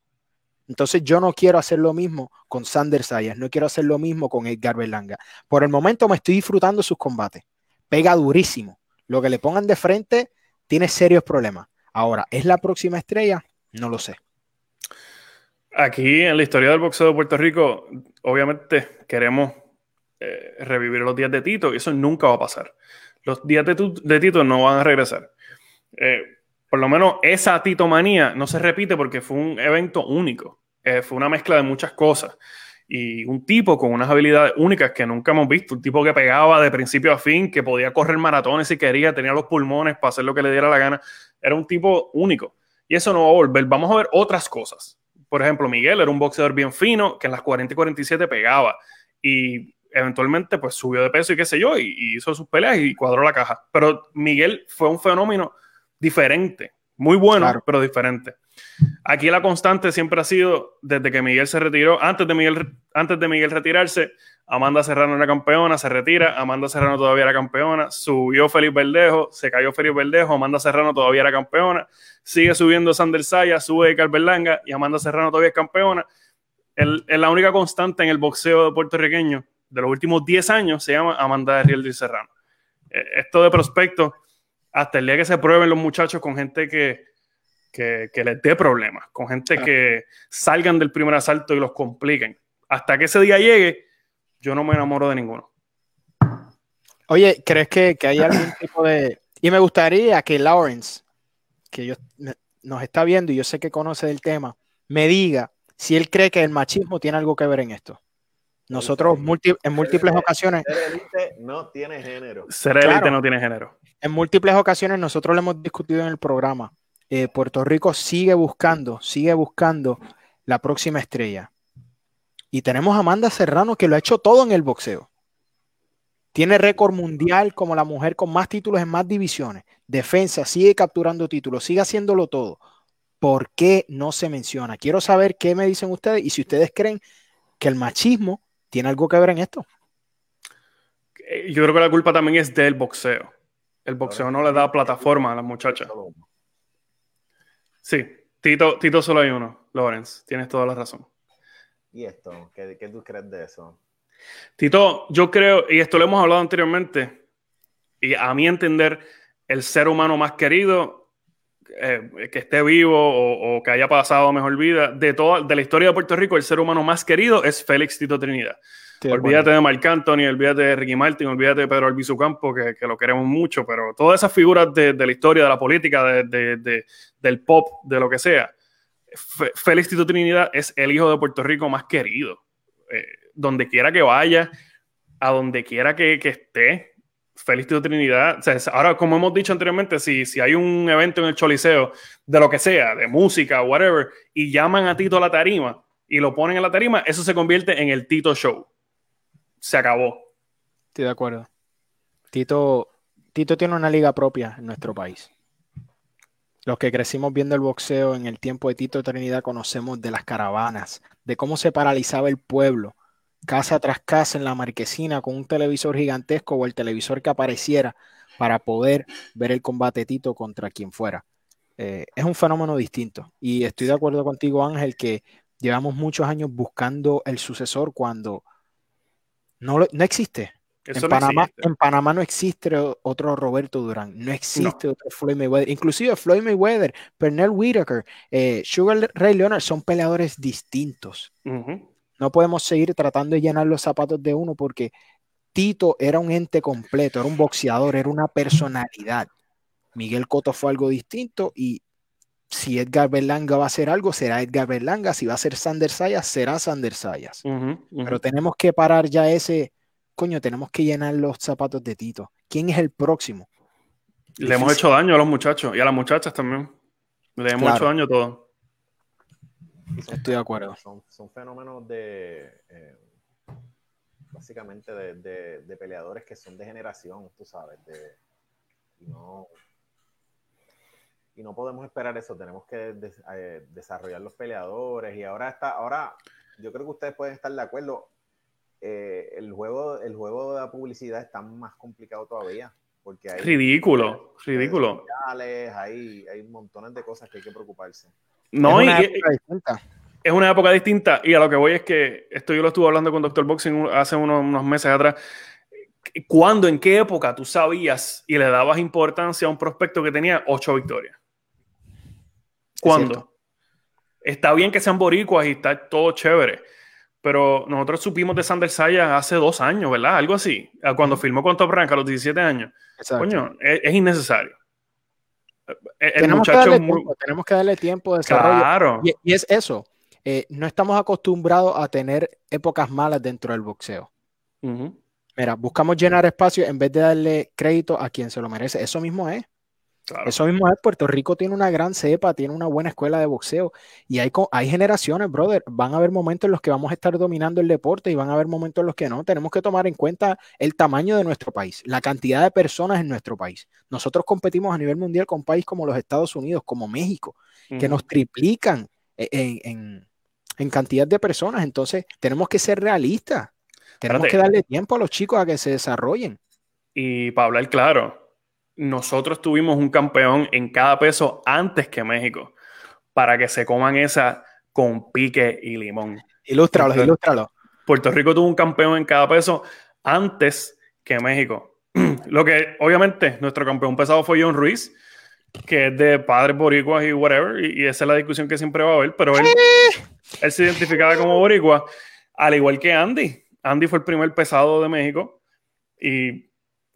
Entonces yo no quiero hacer lo mismo con Sander Sayas, no quiero hacer lo mismo con Edgar Berlanga. Por el momento me estoy disfrutando sus combates. Pega durísimo. Lo que le pongan de frente tiene serios problemas. Ahora, ¿es la próxima estrella? No lo sé. Aquí en la historia del boxeo de Puerto Rico, obviamente queremos eh, revivir los días de Tito y eso nunca va a pasar. Los días de, Tito no van a regresar. Eh, por lo menos esa titomanía no se repite porque fue un evento único. Eh, fue una mezcla de muchas cosas. Y un tipo con unas habilidades únicas que nunca hemos visto. Un tipo que pegaba de principio a fin, que podía correr maratones si quería, tenía los pulmones para hacer lo que le diera la gana. Era un tipo único. Y eso no va a volver. Vamos a ver otras cosas. Por ejemplo, Miguel era un boxeador bien fino que en las 40 y 47 pegaba. Y eventualmente pues subió de peso y qué sé yo, y, hizo sus peleas y cuadró la caja. Pero Miguel fue un fenómeno diferente, muy bueno, pero diferente. Aquí la constante siempre ha sido, desde que Miguel se retiró, antes de Miguel, antes de Miguel retirarse, Amanda Serrano era campeona, se retira, Amanda Serrano todavía era campeona, subió Felipe Verdejo, se cayó Felipe Verdejo, Amanda Serrano todavía era campeona, sigue subiendo Sander Saya, sube Berlanga y Amanda Serrano todavía es campeona. El, la única constante en el boxeo puertorriqueño de los últimos 10 años se llama Amanda Riel Serrano. Eh, esto de prospecto, hasta el día que se prueben los muchachos con gente que, que, les dé problemas, con gente que salgan del primer asalto y los compliquen. Hasta que ese día llegue, yo no me enamoro de ninguno. Oye, ¿crees que, hay algún tipo de... Y me gustaría que Lawrence, que yo, nos está viendo y yo sé que conoce del tema, me diga si él cree que el machismo tiene algo que ver en esto. Nosotros en múltiples ocasiones... Ser élite no tiene género. Ser élite no tiene género. En múltiples ocasiones nosotros lo hemos discutido en el programa. Eh, Puerto Rico sigue buscando, sigue buscando la próxima estrella. Y tenemos a Amanda Serrano que lo ha hecho todo en el boxeo. Tiene récord mundial como la mujer con más títulos en más divisiones. Defensa, sigue capturando títulos, sigue haciéndolo todo. ¿Por qué no se menciona? Quiero saber qué me dicen ustedes y si ustedes creen que el machismo tiene algo que ver en esto. Eh, yo creo que la culpa también es del boxeo. El boxeo no le da plataforma a las muchachas. Sí, Tito, Tito solo hay uno, Lorenz. Tienes toda la razón. ¿Y esto? ¿Qué, ¿Qué, tú crees de eso? Tito, yo creo, y esto lo hemos hablado anteriormente, y a mi entender, el ser humano más querido, eh, que esté vivo o, que haya pasado mejor vida, de toda de la historia de Puerto Rico, el ser humano más querido es Félix Tito Trinidad olvídate de Marc Anthony, olvídate de Ricky Martin, olvídate de Pedro Albizu Campo, que, que, lo queremos mucho, pero todas esas figuras de, de la historia, de la política, de, de, del pop, de lo que sea, Félix Tito Trinidad es el hijo de Puerto Rico más querido. Eh, donde quiera que vaya, a donde quiera que, que esté, Félix Tito Trinidad. Ahora, como hemos dicho anteriormente, si, si hay un evento en el Choliseo, de lo que sea, de música, whatever, y llaman a Tito a la tarima y lo ponen en la tarima, eso se convierte en el Tito Show se acabó. Estoy de acuerdo. Tito, Tito tiene una liga propia en nuestro país. Los que crecimos viendo el boxeo en el tiempo de Tito Trinidad conocemos de las caravanas, de cómo se paralizaba el pueblo, casa tras casa en la marquesina con un televisor gigantesco o el televisor que apareciera para poder ver el combate Tito contra quien fuera. Eh, es un fenómeno distinto y estoy de acuerdo contigo Ángel que llevamos muchos años buscando el sucesor cuando no, no existe. en, Panamá, en Panamá no existe otro Roberto Durán, no existe otro Floyd Mayweather. Inclusive Floyd Mayweather, Pernell Whitaker, eh, Sugar Ray Leonard son peleadores distintos. No podemos seguir tratando de llenar los zapatos de uno porque Tito era un ente completo, era un boxeador, era una personalidad. Miguel Cotto fue algo distinto y si Edgar Berlanga va a hacer algo, será Edgar Berlanga. Si va a ser Sander Sayas, será Sander Sayas. Pero tenemos que parar ya ese, coño, tenemos que llenar los zapatos de Tito. ¿Quién es el próximo? Le hemos hecho daño a los muchachos y a las muchachas también. Le hemos hecho daño a todos. Estoy de acuerdo. Son, fenómenos de, eh, básicamente, de, peleadores que son de generación, tú sabes, de, no, y no podemos esperar eso, tenemos que eh, desarrollar los peleadores y ahora está, ahora yo creo que ustedes pueden estar de acuerdo, eh, el, juego, el juego de la publicidad está más complicado todavía. Porque hay ridículo, ridículo. Hay, hay montones de cosas que hay que preocuparse. No, es una época distinta. Es una época distinta y a lo que voy es que esto yo lo estuve hablando con Dr. Boxing hace unos, unos meses atrás. ¿Cuándo, en qué época tú sabías y le dabas importancia a un prospecto que tenía ocho victorias? ¿Cuándo? Está bien que sean boricuas y está todo chévere, pero nosotros supimos de Sander Saya hace dos años, ¿verdad? Algo así, cuando filmó con Top Rank a los 17 años. Coño, es, innecesario. El tenemos, muchacho que darle tiempo, tenemos que darle tiempo de desarrollo. Claro. Y, es eso. Eh, no estamos acostumbrados a tener épocas malas dentro del boxeo. Mira, buscamos llenar espacio en vez de darle crédito a quien se lo merece. Eso mismo es. Eso mismo es, Puerto Rico tiene una gran cepa, tiene una buena escuela de boxeo y hay, hay generaciones, brother. Van a haber momentos en los que vamos a estar dominando el deporte y van a haber momentos en los que no. Tenemos que tomar en cuenta el tamaño de nuestro país, la cantidad de personas en nuestro país. Nosotros competimos a nivel mundial con países como los Estados Unidos, como México, que nos triplican en, cantidad de personas. Entonces, tenemos que ser realistas. Tenemos que darle tiempo a los chicos a que se desarrollen. Y para hablar claro, nosotros tuvimos un campeón en cada peso antes que México, para que se coman esa con pique y limón. Ilústralo, ilústralo. Puerto Rico tuvo un campeón en cada peso antes que México. Lo que, obviamente, nuestro campeón pesado fue John Ruiz, que es de padres boricuas y whatever, y, esa es la discusión que siempre va a haber, pero él, él se identificaba como boricua, al igual que Andy. Andy fue el primer pesado de México y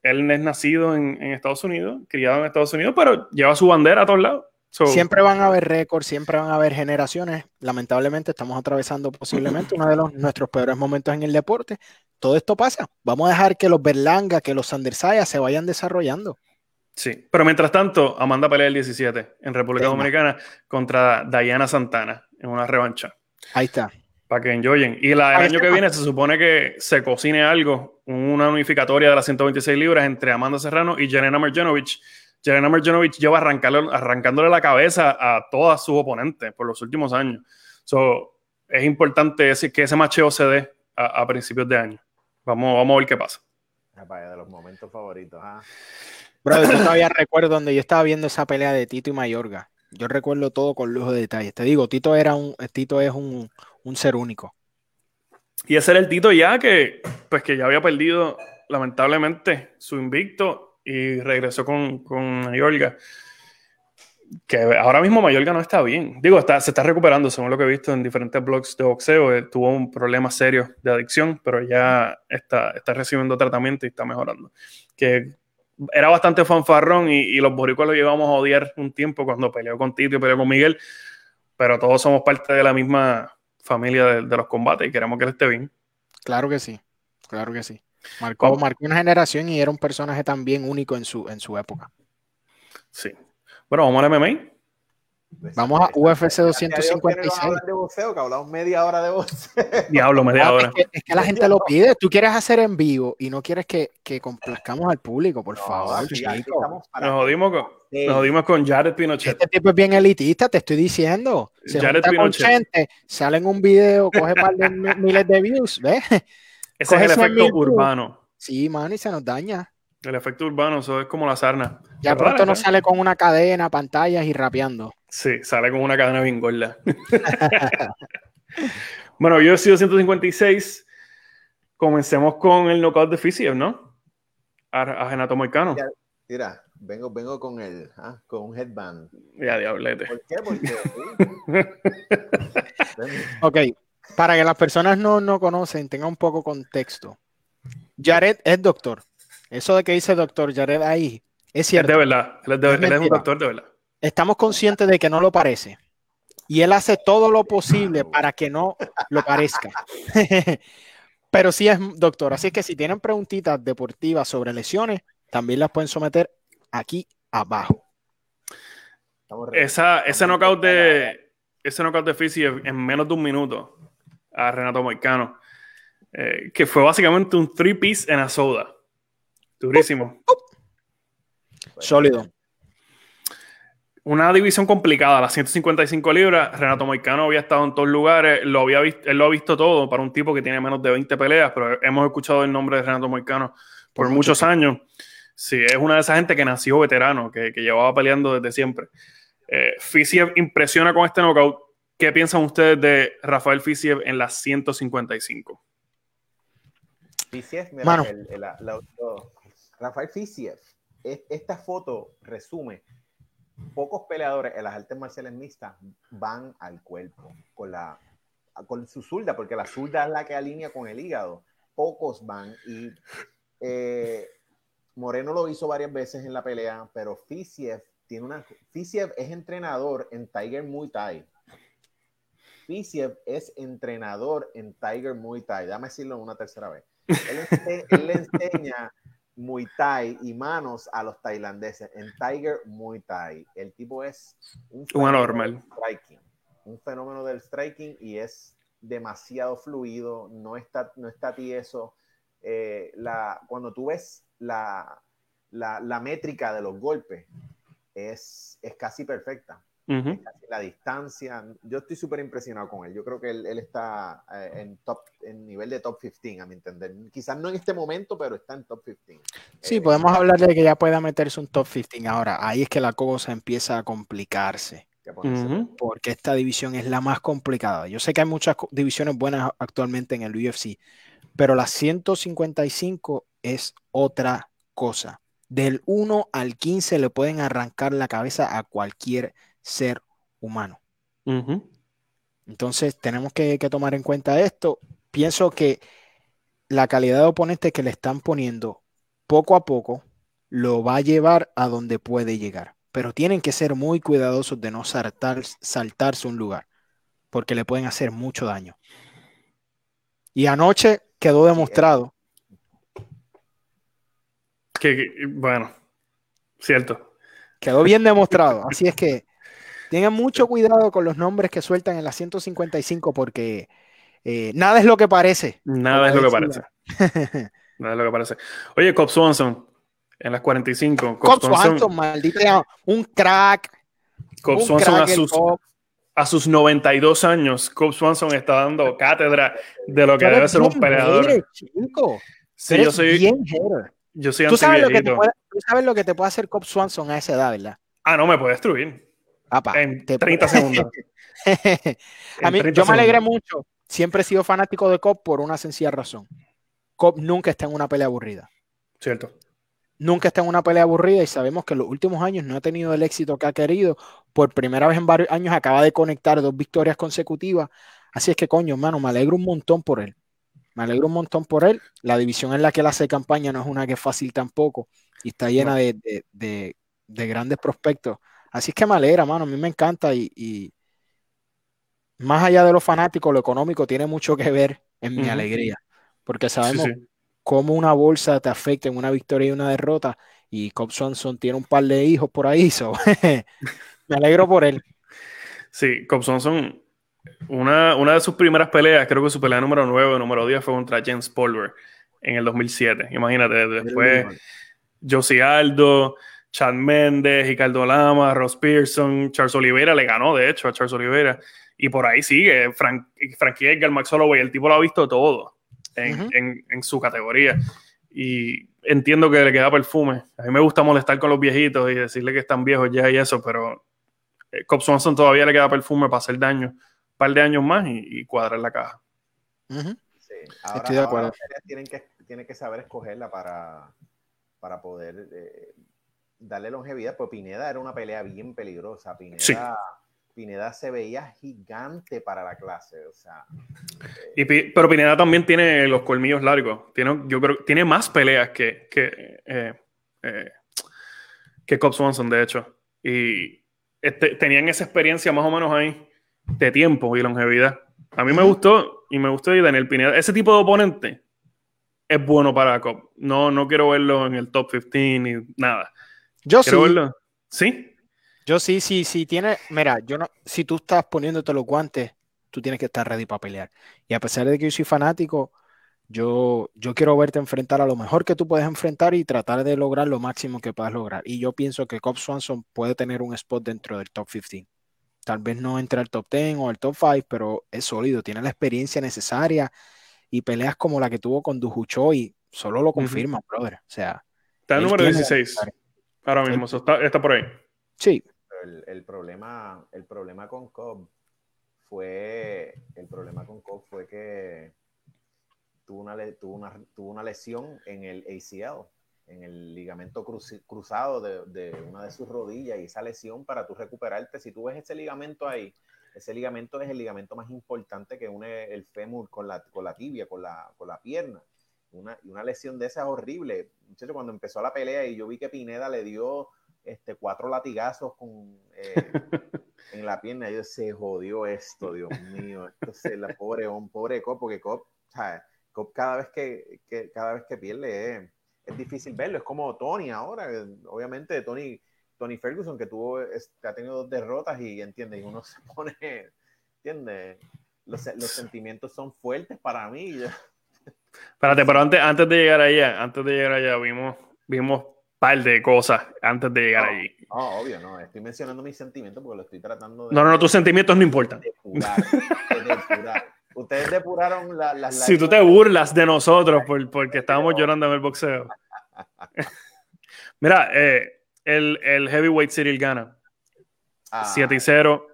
él es nacido en, Estados Unidos, criado en Estados Unidos, pero lleva su bandera a todos lados. siempre van a haber récords, siempre van a haber generaciones. Lamentablemente estamos atravesando posiblemente uno de los, nuestros peores momentos en el deporte. Todo esto pasa. Vamos a dejar que los Berlanga, que los Sandersaya se vayan desarrollando. Sí, pero mientras tanto, Amanda pelea el 17 en República Dominicana contra Diana Santana en una revancha. Ahí está para que enjoyen. Y el año que viene se supone que se cocine algo, una unificatoria de las 126 libras entre Amanda Serrano y Jelena Marjanovic. Jelena Marjanovic lleva arrancándole la cabeza a todas sus oponentes por los últimos años. So, es importante ese, que ese macheo se dé a, principios de año. Vamos, vamos a ver qué pasa. de los momentos favoritos. ¿ah? Bro, yo todavía recuerdo donde yo estaba viendo esa pelea de Tito y Mayorga. Yo recuerdo todo con lujo de detalles. Te digo, Tito era un, Tito es un, un ser único. Y ese era el Tito ya que, pues que ya había perdido lamentablemente su invicto y regresó con, con Mayorga. Que ahora mismo Mayorga no está bien. Digo, está, se está recuperando, según lo que he visto en diferentes blogs de boxeo. Eh, tuvo un problema serio de adicción, pero ya está, está recibiendo tratamiento y está mejorando. Que era bastante fanfarrón y, y los boricuas lo llevamos a odiar un tiempo cuando peleó con Tito y peleó con Miguel, pero todos somos parte de la misma familia de, los combates y queremos que él esté bien. Claro que sí, claro que sí. Marcó, marcó una generación y era un personaje también único en su, en su época. Sí. Bueno, vamos al MMA. Pues, Vamos a UFC 256. de boxeo, que hablamos media hora de boxeo. Diablo, media hora. Es que, la gente lo pide. Tú quieres hacer en vivo y no quieres que, que complazcamos al público, por favor. Nos jodimos, con, nos jodimos con Jared Pinochet. Este tipo es bien elitista, te estoy diciendo. Se Jared Pinochet. sale en un video, coge par de miles de views, ¿ves? Ese es el efecto urbano. Sí, man, y se nos daña. El efecto urbano, eso es como la sarna. Ya pronto nos sale con una cadena, pantallas y rapeando. Sí, sale con una cadena bien gorda. bueno, yo he sido 156. Comencemos con el knockout de Fisiev, ¿no? A, a Renato Moicano. Mira, vengo, vengo con el, ¿ah? con un headband. Ya, diablete. ¿Por qué? Porque, ok, para que las personas no, no conocen, tengan un poco contexto. Jared es doctor. Eso de que dice doctor Jared ahí, es cierto. Es de verdad. Él es, un doctor de verdad. Estamos conscientes de que no lo parece. Y él hace todo lo posible para que no lo parezca. Pero sí es doctor. Así que si tienen preguntitas deportivas sobre lesiones, también las pueden someter aquí abajo. Esa, ese knockout de ese knockout de Fisi en menos de un minuto a Renato Moicano, eh, que fue básicamente un three piece en la soda. Durísimo. Sólido. Una división complicada, las 155 libras. Renato Moicano había estado en todos lugares, lo había visto, él lo ha visto todo para un tipo que tiene menos de 20 peleas, pero hemos escuchado el nombre de Renato Moicano por, muchos años. Sí, es una de esas gente que nació veterano, que, llevaba peleando desde siempre. Eh, Fisiev impresiona con este knockout. ¿Qué piensan ustedes de Rafael Fisiev en las 155? Fisiev, mira, Rafael Fisiev, esta foto resume, pocos peleadores en las artes marciales mixtas van al cuerpo con, la, con su zurda, porque la zurda es la que alinea con el hígado. Pocos van y eh, Moreno lo hizo varias veces en la pelea, pero Fisiev tiene una. Fisiev es entrenador en Tiger Muay Thai. Fisiev es entrenador en Tiger Muay Thai. Déjame decirlo una tercera vez. Él, le enseña Muay Thai y manos a los tailandeses. En Tiger Muay Thai. El tipo es un fenómeno striking, un fenómeno del striking y es demasiado fluido, no está, no está tieso. Eh, la, cuando tú ves la, la, métrica de los golpes, es, es casi perfecta la distancia. Yo estoy súper impresionado con él. Yo creo que él, está eh, en top, en nivel de top 15, a mi entender. Quizás no en este momento, pero está en top 15. Sí, eh, podemos hablar de que ya pueda meterse un top 15. Ahora, ahí es que la cosa empieza a complicarse. Porque esta división es la más complicada. Yo sé que hay muchas divisiones buenas actualmente en el UFC, pero la 155 es otra cosa. Del 1 al 15 le pueden arrancar la cabeza a cualquier ser humano. Entonces tenemos que, tomar en cuenta esto. Pienso que la calidad de oponente que le están poniendo poco a poco lo va a llevar a donde puede llegar. Pero tienen que ser muy cuidadosos de no saltar, saltarse un lugar, porque le pueden hacer mucho daño. Y anoche quedó demostrado. Que, bueno, cierto. Quedó bien demostrado. Así es que Tengan mucho cuidado con los nombres que sueltan en la 155 porque eh, nada es lo que parece. Nada es lo que parece. nada es lo que parece. Oye, Cobb Swanson, en las 45. Cobb, Swanson, maldita, un crack. Cobb Swanson a sus, a sus 92 años, Cobb Swanson está dando cátedra de lo que debe ser un peleador. Sí, yo soy. Bien Yo soy ¿Tú sabes, lo que te puede, tú sabes lo que te puede hacer Cobb Swanson a esa edad, ¿verdad? Ah, no, me puede destruir en 30 segundos. a mí, yo me alegré mucho. Siempre he sido fanático de Cobb por una sencilla razón. Cobb nunca está en una pelea aburrida. Cierto. Nunca está en una pelea aburrida y sabemos que en los últimos años no ha tenido el éxito que ha querido. Por primera vez en varios años acaba de conectar dos victorias consecutivas. Así es que, coño, hermano, me alegro un montón por él. Me alegro un montón por él. La división en la que él hace campaña no es una que es fácil tampoco y está llena de, de grandes prospectos. Así es que me alegra, mano. A mí me encanta y, más allá de lo fanático, lo económico tiene mucho que ver en mi alegría. Porque sabemos cómo una bolsa te afecta en una victoria y una derrota. Y Cobb Swanson tiene un par de hijos por ahí. me alegro por él. Sí, Cobb Swanson, una, una de sus primeras peleas, creo que su pelea número 9 o número 10 fue contra James Polver en el 2007. Imagínate, después Josie Aldo, Chad Méndez, Ricardo Lama, Ross Pearson, Charles Oliveira le ganó, de hecho, a Charles Oliveira. Y por ahí sigue, Frank, Frankie Edgar, Max Holloway, el tipo lo ha visto todo en, en, su categoría. Y entiendo que le queda perfume. A mí me gusta molestar con los viejitos y decirle que están viejos ya y eso, pero eh, Cobb Swanson todavía le queda perfume para hacer daño. Un par de años más y, cuadrar la caja. sí. ahora, Estoy de acuerdo. tienen, que, tienen que saber escogerla para, para poder eh, darle longevidad, pues Pineda era una pelea bien peligrosa. Pineda, Pineda se veía gigante para la clase, o sea. pero Pineda también tiene los colmillos largos. Tiene, yo creo tiene más peleas que, que, eh, eh, que Cobb Swanson, de hecho. Y este, tenían esa experiencia más o menos ahí de tiempo y longevidad. A mí me gustó y me gustó y Daniel Pineda. Ese tipo de oponente es bueno para Cobb. No, no quiero verlo en el top 15 ni nada. Yo sí. ¿Sí? Yo sí, sí, sí. Tiene, mira, yo no, si tú estás poniéndote los guantes, tú tienes que estar ready para pelear. Y a pesar de que yo soy fanático, yo, yo quiero verte enfrentar a lo mejor que tú puedes enfrentar y tratar de lograr lo máximo que puedas lograr. Y yo pienso que Cobb Swanson puede tener un spot dentro del top 15. Tal vez no entre al top 10 o al top 5, pero es sólido, tiene la experiencia necesaria y peleas como la que tuvo con Dujucho y solo lo confirma, brother. O sea, está el número 16. Ahora mismo, está, por ahí. Sí. El, problema, el problema con Cobb fue, el problema con Cobb fue que tuvo una, tuvo una, tuvo una lesión en el ACL, en el ligamento cruzado de, una de sus rodillas y esa lesión para tú recuperarte, si tú ves ese ligamento ahí, ese ligamento es el ligamento más importante que une el fémur con la, con la tibia, con la, con la pierna. Una, y una lesión de esa es horrible. Muchachos, cuando empezó la pelea y yo vi que Pineda le dio este, cuatro latigazos con, eh, en la pierna. Yo se jodió esto, Dios mío. Esto es la pobre, un pobre Cop, porque Cop, Cop cada vez que, que, cada vez que pierde es, difícil verlo. Es como Tony ahora. Obviamente, Tony, Tony Ferguson, que tuvo, que ha tenido dos derrotas y entiende, y uno se pone, entiende, los, los sentimientos son fuertes para mí. Espérate, pero antes, antes de llegar allá, antes de llegar allá, vimos, vimos par de cosas antes de llegar allí. No, obvio, no. Estoy mencionando mis sentimientos porque lo estoy tratando de. No, no, no tus sentimientos no importan. Ustedes depuraron las. La, si tú te burlas de nosotros por, porque estábamos llorando en el boxeo. Mira, eh, el, el, heavyweight Cyril gana. 7 y 0.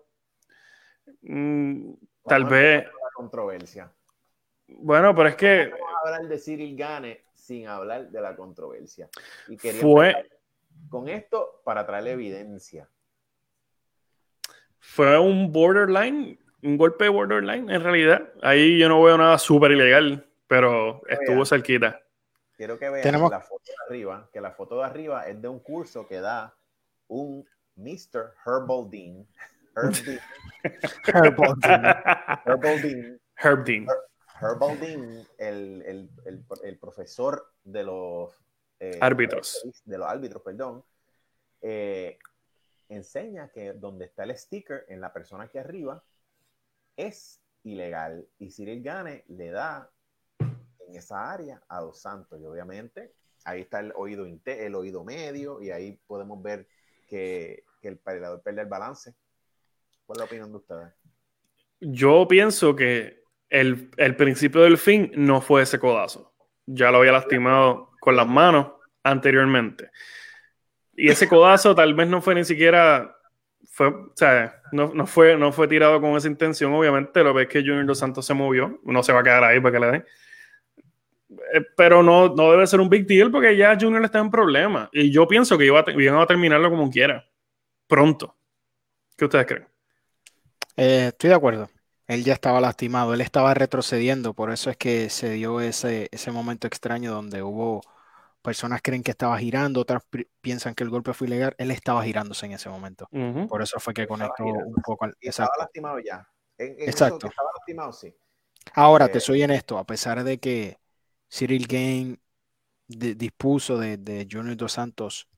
Mm, tal vez. controversia. Bueno, pero es que. Hablar de Cyril Gane sin hablar de la controversia. Y quería fue con esto para traer evidencia. Fue un borderline, un golpe borderline en realidad. Ahí yo no veo nada súper ilegal, pero estuvo cerquita. Quiero que vean la foto de arriba, que la foto de arriba es de un curso que da un Mr. Herbal Dean. Herbal Dean. Herb Dean. Herbal Dean, el, profesor de los eh, árbitros, de los árbitros, perdón, eh, enseña que donde está el sticker en la persona aquí arriba es ilegal y Cyril Gane le da en esa área a Dos Santos y obviamente ahí está el oído el oído medio y ahí podemos ver que, que el peleador pierde el balance. ¿Cuál es la opinión de ustedes? Yo pienso que el, principio del fin no fue ese codazo. Ya lo había lastimado con las manos anteriormente. Y ese codazo tal vez no fue ni siquiera. Fue, o sea, no, fue, no fue tirado con esa intención, obviamente. Lo ves que Junior Dos Santos se movió. No se va a quedar ahí para que le den. Eh, pero no, no debe ser un big deal porque ya Junior está en problema. Y yo pienso que iba a, iban a terminarlo como quiera. Pronto. ¿Qué ustedes creen? Eh, estoy de acuerdo él ya estaba lastimado, él estaba retrocediendo, por eso es que se dio ese, ese momento extraño donde hubo personas creen que estaba girando, otras piensan que el golpe fue ilegal, él estaba girándose en ese momento. Por eso fue que conectó un poco al... Estaba lastimado ya. Exacto. estaba lastimado, sí. Ahora, te eh, soy en esto, a pesar de que Cyril Game dispuso de, de, Junior Dos Santos,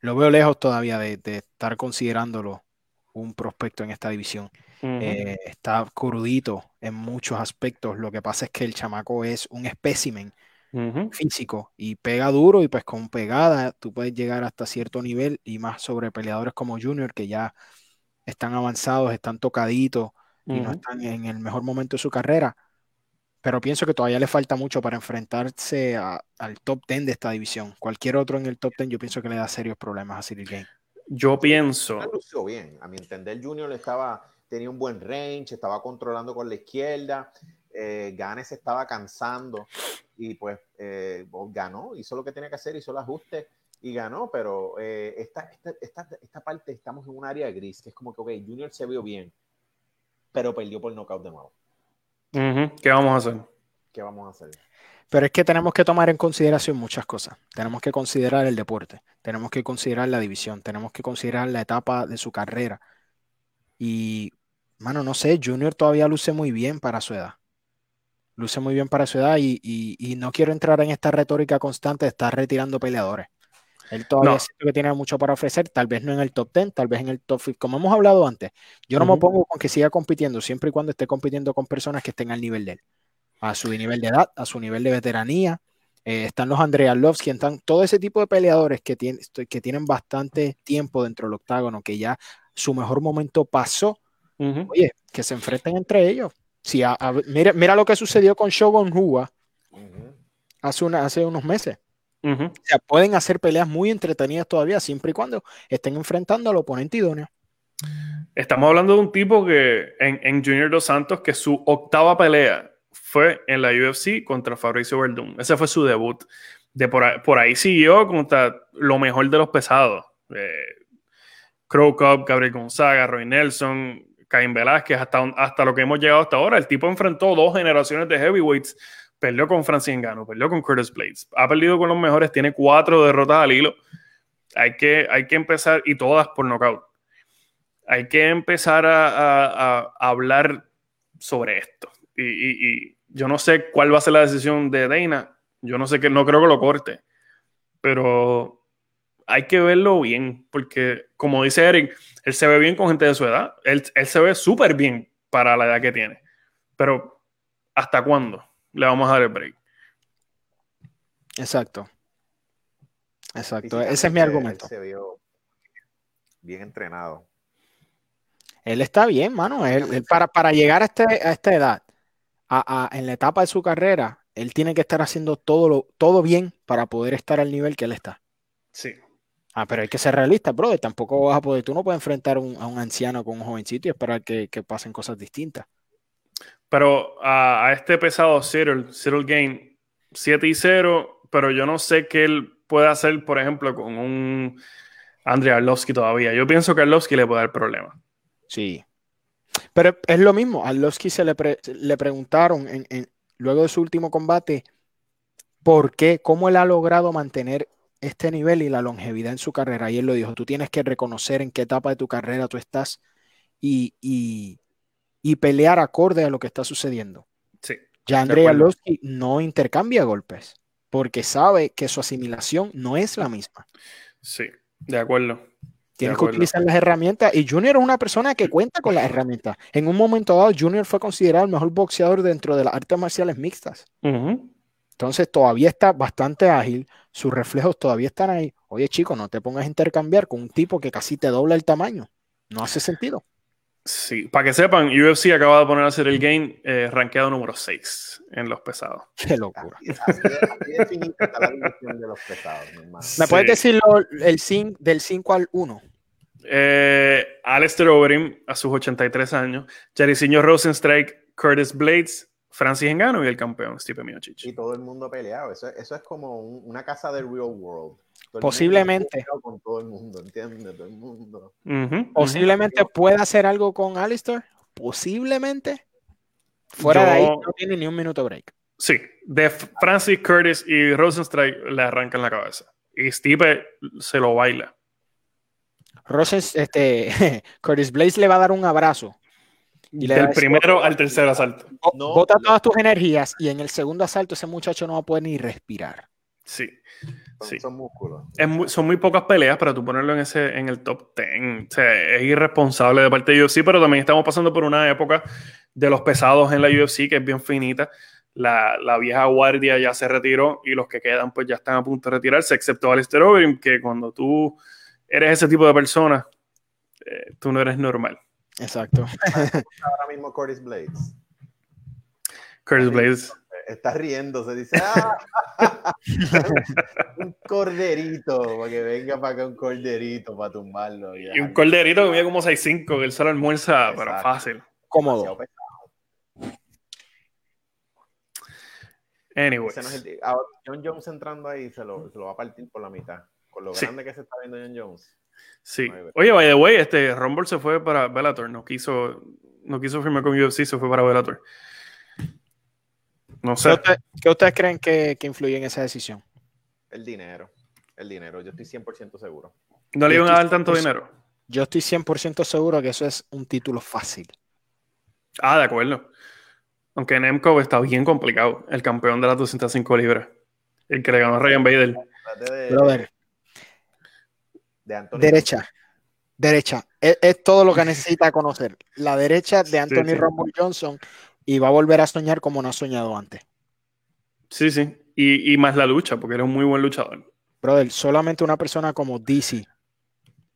lo veo lejos todavía de, de estar considerándolo un prospecto en esta división. Eh, está crudito en muchos aspectos. Lo que pasa es que el chamaco es un espécimen físico y pega duro y pues con pegada tú puedes llegar hasta cierto nivel y más sobre peleadores como Junior que ya están avanzados, están tocaditos y no están en el mejor momento de su carrera. Pero pienso que todavía le falta mucho para enfrentarse al top 10 de esta división. Cualquier otro en el top 10 yo pienso que le da serios problemas a Cyril Game. Yo pienso. bien. A mi entender, Junior estaba tenía un buen range, estaba controlando con la izquierda, eh, Gane se estaba cansando y pues eh, ganó, hizo lo que tenía que hacer, hizo el ajuste y ganó, pero eh, esta, esta, esta, parte estamos en un área gris, que es como que, ok, Junior se vio bien, pero perdió por knockout de nuevo. ¿Qué vamos a hacer? ¿Qué vamos a hacer? Pero es que tenemos que tomar en consideración muchas cosas. Tenemos que considerar el deporte, tenemos que considerar la división, tenemos que considerar la etapa de su carrera. Y Mano, no sé, Junior todavía luce muy bien para su edad. Luce muy bien para su edad y, no quiero entrar en esta retórica constante de estar retirando peleadores. Él todavía siento que tiene mucho para ofrecer, tal vez no en el top 10, tal vez en el top 5, como hemos hablado antes. Yo no me opongo con que siga compitiendo, siempre y cuando esté compitiendo con personas que estén al nivel de él, a su nivel de edad, a su nivel de veteranía. Eh, están los Andrea Lovsky, están todo ese tipo de peleadores que, tienen, que tienen bastante tiempo dentro del octágono, que ya su mejor momento pasó Oye, que se enfrenten entre ellos. Si mira, lo que sucedió con Shogun Hua hace, hace unos meses. O sea, pueden hacer peleas muy entretenidas todavía, siempre y cuando estén enfrentando al oponente idóneo. Estamos hablando de un tipo que en, Junior Dos Santos, que su octava pelea fue en la UFC contra Fabricio Verdún. Ese fue su debut. De por, ahí, siguió contra lo mejor de los pesados. Eh, Crow Cup, Gabriel Gonzaga, Roy Nelson, Caín Velázquez, hasta, hasta lo que hemos llegado hasta ahora. El tipo enfrentó dos generaciones de heavyweights. Perdió con Francis Ngannou, perdió con Curtis Blades. Ha perdido con los mejores, tiene cuatro derrotas al hilo. Hay que, hay que empezar, y todas por knockout. Hay que empezar a, hablar sobre esto. Y, yo no sé cuál va a ser la decisión de Dana. Yo no sé que, no creo que lo corte. Pero hay que verlo bien, porque como dice Eric, él se ve bien con gente de su edad. Él, él se ve súper bien para la edad que tiene. Pero, ¿hasta cuándo le vamos a dar el break? Exacto. Exacto. Ese es mi argumento. se vio bien entrenado. Él está bien, mano. Él, para, para, llegar a, este, a esta edad, a, en la etapa de su carrera, él tiene que estar haciendo todo, lo, todo bien para poder estar al nivel que él está. Sí. Ah, pero hay que ser realista, brother. Tampoco vas a poder, tú no puedes enfrentar a un anciano con un jovencito y esperar que, que pasen cosas distintas. Pero a, este pesado Cyril, Cyril Gain, 7 y 0, pero yo no sé qué él puede hacer, por ejemplo, con un Andrei Arlovsky todavía. Yo pienso que Arlovsky le puede dar problemas. Sí. Pero es lo mismo. A Arlovsky se le, le preguntaron en, luego de su último combate por qué, cómo él ha logrado mantener este nivel y la longevidad en su carrera. Y él lo dijo, tú tienes que reconocer en qué etapa de tu carrera tú estás y, y pelear acorde a lo que está sucediendo. Sí. Ya Andrei Arlovsky no intercambia golpes porque sabe que su asimilación no es la misma. Sí, de acuerdo. Tiene que utilizar las herramientas y Junior es una persona que cuenta con las herramientas. En un momento dado, Junior fue considerado el mejor boxeador dentro de las artes marciales mixtas. Entonces todavía está bastante ágil, sus reflejos todavía están ahí. Oye, chico, no te pongas a intercambiar con un tipo que casi te dobla el tamaño. No hace sentido. Sí, para que sepan, UFC acaba de poner a hacer el game eh, rankeado número 6 en los pesados. Qué locura. ¿Me puedes decir el del 5 al 1? Eh, Alistair Overeem a sus 83 años, Jairzinho Rosenstrike, Curtis Blades, Francis Engano y el campeón Stipe Miocic. Y todo el mundo peleado. Eso, eso es como una casa del real world. Posiblemente. Con todo el mundo, ¿entiendes? Todo el mundo. Posiblemente pueda hacer algo con Alistair. Posiblemente. Fuera de ahí no tiene ni un minuto break. Sí, de Francis Curtis y Rosenstrike le arrancan la cabeza. Y Stipe se lo baila. Rosens, este, Curtis Blaze le va a dar un abrazo del primero al tercer asalto. bota todas tus energías y en el segundo asalto ese muchacho no va a poder ni respirar. Sí. sí. Son músculos. son muy pocas peleas para tú ponerlo en ese en el top 10. O sea, es irresponsable de parte de UFC, pero también estamos pasando por una época de los pesados en la UFC que es bien finita. La, la, vieja guardia ya se retiró y los que quedan pues ya están a punto de retirarse, excepto Alistair Overeem, que cuando tú eres ese tipo de persona, eh, tú no eres normal. Exacto. Ahora mismo Curtis Blades. Curtis Blades. Está riendo, se dice, ah, un corderito, para que venga para acá un corderito para tumbarlo. Y un corderito que mide como 6'5, que él solo almuerza, pero fácil. Cómodo. Anyway. John Jones entrando ahí se lo, se lo, va a partir por la mitad. Con lo grande que se está viendo John Jones. Sí. Oye, by the way, este Rumble se fue para Bellator, no quiso, no quiso firmar con UFC, se fue para Bellator. No sé. ¿Qué, ustedes creen que, que, influye en esa decisión? El dinero. El dinero, yo estoy 100% seguro. ¿No le iban a dar tanto dinero? Yo estoy 100% seguro que eso es un título fácil. Ah, de acuerdo. Aunque Nemco está bien complicado, el campeón de las 205 libras. El que le ganó a Ryan Bader. Brother, derecha. Derecha. Es, todo lo que necesita conocer. La derecha de Anthony Rumble Johnson y va a volver a soñar como no ha soñado antes. Sí, sí. Y, más la lucha, porque era un muy buen luchador. Brother, solamente una persona como DC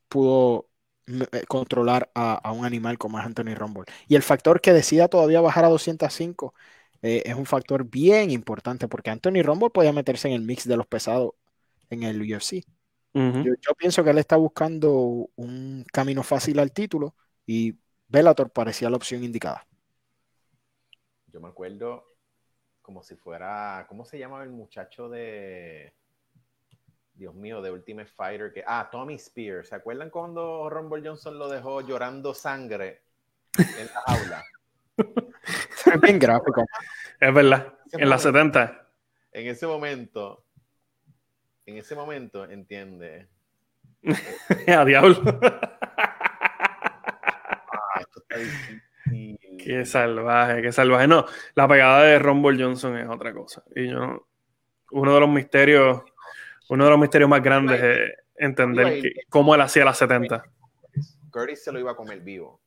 pudo eh, controlar a, un animal como es Anthony Rumble. Y el factor que decida todavía bajar a 205 eh, es un factor bien importante porque Anthony Rumble podía meterse en el mix de los pesados en el UFC yo, pienso que él está buscando un camino fácil al título y Bellator parecía la opción indicada. Yo me acuerdo como si fuera, ¿cómo se llamaba el muchacho de, Dios mío, de Ultimate Fighter? Que, ah, Tommy Spears. ¿Se acuerdan cuando Rumble Johnson lo dejó llorando sangre en la aula? es bien gráfico. Es verdad, en la 70. En ese momento, en ese momento, entiende, A diablo. Ah, esto está difícil. Qué salvaje, qué salvaje. No, la pegada de Rumble Johnson es otra cosa. Y yo, uno de los misterios, uno de los misterios más grandes es entender que- cómo él hacía las 70. Curtis se lo iba a comer vivo.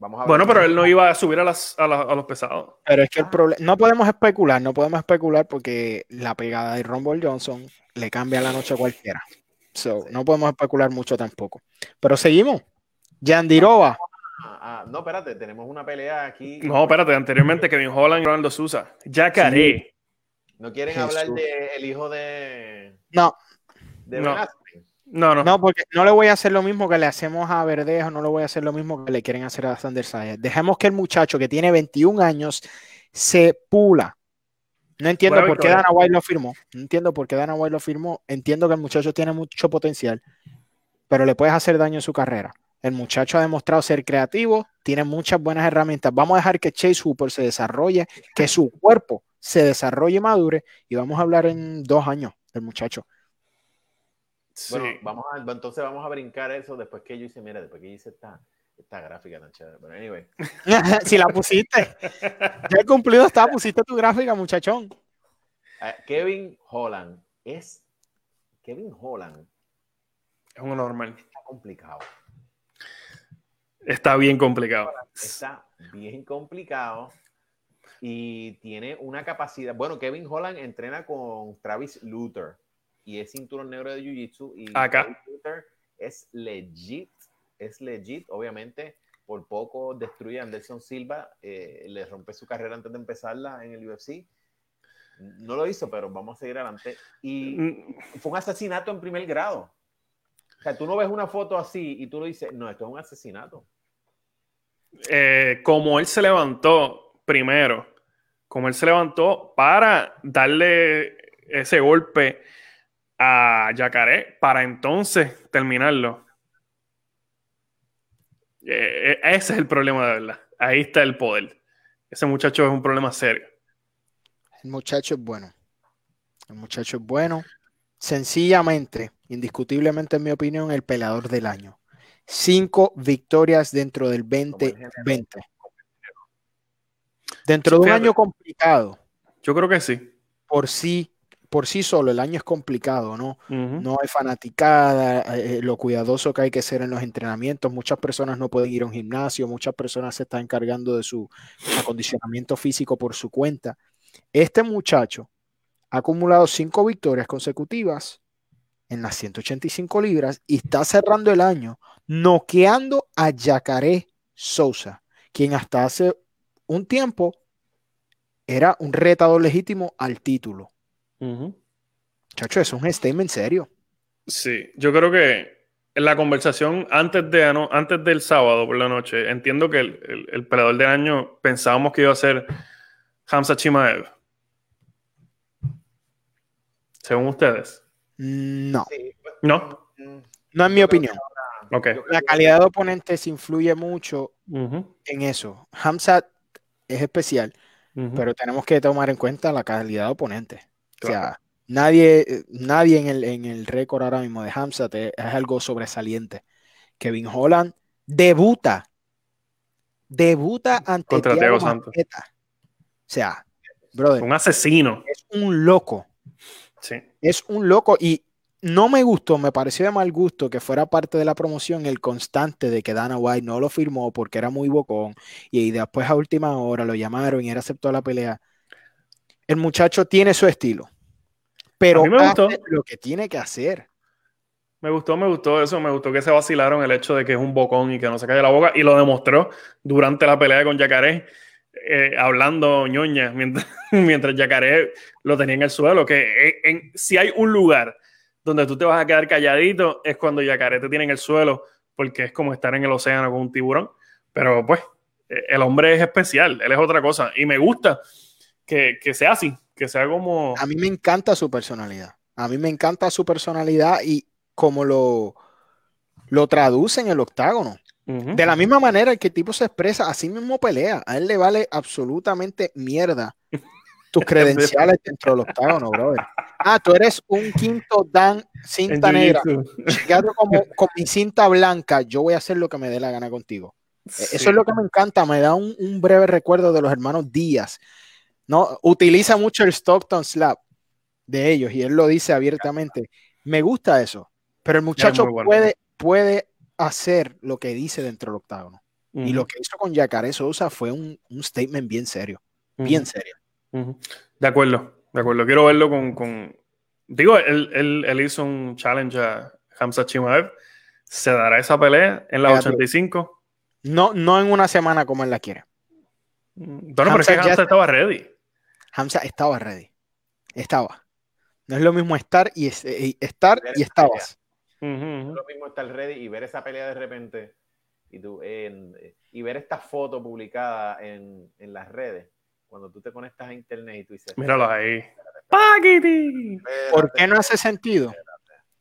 Vamos a ver. Bueno, pero él no iba a subir a, las, a, la- a los pesados. Pero es que el problema, no podemos especular, no podemos especular porque la pegada de Rumble Johnson le cambia la noche a cualquiera. So, no podemos especular mucho tampoco. Pero seguimos. Yandirova. Ah, ah, no, espérate, tenemos una pelea aquí. No, espérate, anteriormente Kevin Holland y Ronaldo Sousa. Yacaré. ¿No quieren Jesús. hablar del hijo de, No, de No. No, no. no, porque no le voy a hacer lo mismo que le hacemos a Verdejo, no le voy a hacer lo mismo que le quieren hacer a Sander Sayas. Dejemos que el muchacho que tiene 21 años se pula. No entiendo por qué. Dana White lo firmó. No entiendo por qué Dana White lo firmó. Entiendo que el muchacho tiene mucho potencial, pero le puedes hacer daño en su carrera. El muchacho ha demostrado ser creativo, tiene muchas buenas herramientas. Vamos a dejar que Chase Hooper se desarrolle, que su cuerpo se desarrolle y madure, y vamos a hablar en dos años del muchacho. Sí. Bueno, vamos a, entonces vamos a brincar eso después que yo hice, mira, después que yo hice esta, esta gráfica tan chévere. Pero anyway, si la pusiste, ya el cumplido está, pusiste tu gráfica, muchachón. Kevin Holland es. Kevin Holland Es un normal. está complicado. Está bien complicado. Está bien complicado y tiene una capacidad. Bueno, Kevin Holland entrena con Travis Luther y es cinturón negro de Jiu Jitsu. Y Acá. Es legit, es legit. Obviamente, por poco destruye a Anderson Silva, eh, le rompe su carrera antes de empezarla en el UFC. No lo hizo, pero vamos a seguir adelante. Y Mm, fue un asesinato en primer grado. O sea, tú no ves una foto así y tú lo dices, no, esto es un asesinato. eh, como él se levantó primero, como él se levantó para darle ese golpe a Yacaré para entonces terminarlo. Eh, eh, ese es el problema de verdad. Ahí está el poder. Ese muchacho es un problema serio. El muchacho es bueno. El muchacho es bueno. Sencillamente, indiscutiblemente, en mi opinión, el peleador del año. Cinco victorias dentro del 2020. Dentro de un año complicado, Yo creo que sí. por sí, por sí solo, el año es complicado, ¿no? No hay fanaticada, eh, lo cuidadoso que hay que ser en los entrenamientos. Muchas personas no pueden ir a un gimnasio, muchas personas se están encargando de su acondicionamiento físico por su cuenta. Este muchacho ha acumulado cinco victorias consecutivas en las 185 libras y está cerrando el año noqueando a Yacaré Sousa, quien hasta hace un tiempo era un retador legítimo al título. Ujú. Chacho, es un statement serio. Sí, yo creo que en la conversación antes, de, ano- antes del sábado por la noche, entiendo que el, el, el peleador del año pensábamos que iba a ser Hamza Chimaev. Según ustedes. No, Sí, No. no es mi opinión. Ok. yo creo La calidad de oponentes influye mucho en eso. Hamzat es especial, pero tenemos que tomar en cuenta la calidad de oponentes. O sea, nadie, nadie en el, en el récord ahora mismo de Hamzat es, es algo sobresaliente. Kevin Holland debuta, debuta ante Contra Thiago Thiago Santos. Marqueta. O sea, brother, Un asesino. es un loco. Sí. Es un loco y no me gustó, me pareció de mal gusto que fuera parte de la promoción el constante de que Dana White no lo firmó porque era muy bocón y después a última hora lo llamaron y él aceptó la pelea. El muchacho tiene su estilo, pero me hace gustó. lo que tiene que hacer. Me gustó, me gustó eso. Me gustó que se vacilaron el hecho de que es un bocón y que no se calle la boca. Y lo demostró durante la pelea con Yacaré, eh, hablando ñoña, mientras, mientras Yacaré lo tenía en el suelo. Que en- en- si hay un lugar donde tú te vas a quedar calladito, es cuando Yacaré te tiene en el suelo, porque es como estar en el océano con un tiburón. Pero pues, eh, el hombre es especial, él es otra cosa. Y me gusta que, que sea así, que sea como. A mí me encanta su personalidad. A mí me encanta su personalidad y cómo lo, lo traduce en el octágono. De la misma manera que el tipo se expresa, así mismo pelea. A él le vale absolutamente mierda tus credenciales dentro del octágono, brother. Ah, tú eres un quinto Dan cinta negra. Como, con mi cinta blanca, yo voy a hacer lo que me dé la gana contigo. E, eso es lo que me encanta, me da un, breve recuerdo de los hermanos Díaz. ¿No? Utiliza mucho el Stockton Slap de ellos y él lo dice abiertamente. Me gusta eso, pero el muchacho puede, puede hacer lo que dice dentro del octágono. Y lo que hizo con Yacaré Sosa fue un, statement bien serio, bien serio. De acuerdo, de acuerdo. Quiero verlo con. Digo, él, él, hizo un challenge a Hamza Chimaev. ¿Se dará esa pelea en la 85? No, no en una semana como él la quiere. Bueno, pero es que Hamza estaba ready. Hamza estaba ready. Estaba. No es lo mismo estar y, estar y estabas. No es lo mismo estar ready y ver esa pelea de repente y, tú, y ver esta foto publicada en, en las redes cuando tú te conectas a internet y tú dices. Míralo ahí. ¿Por qué no hace sentido?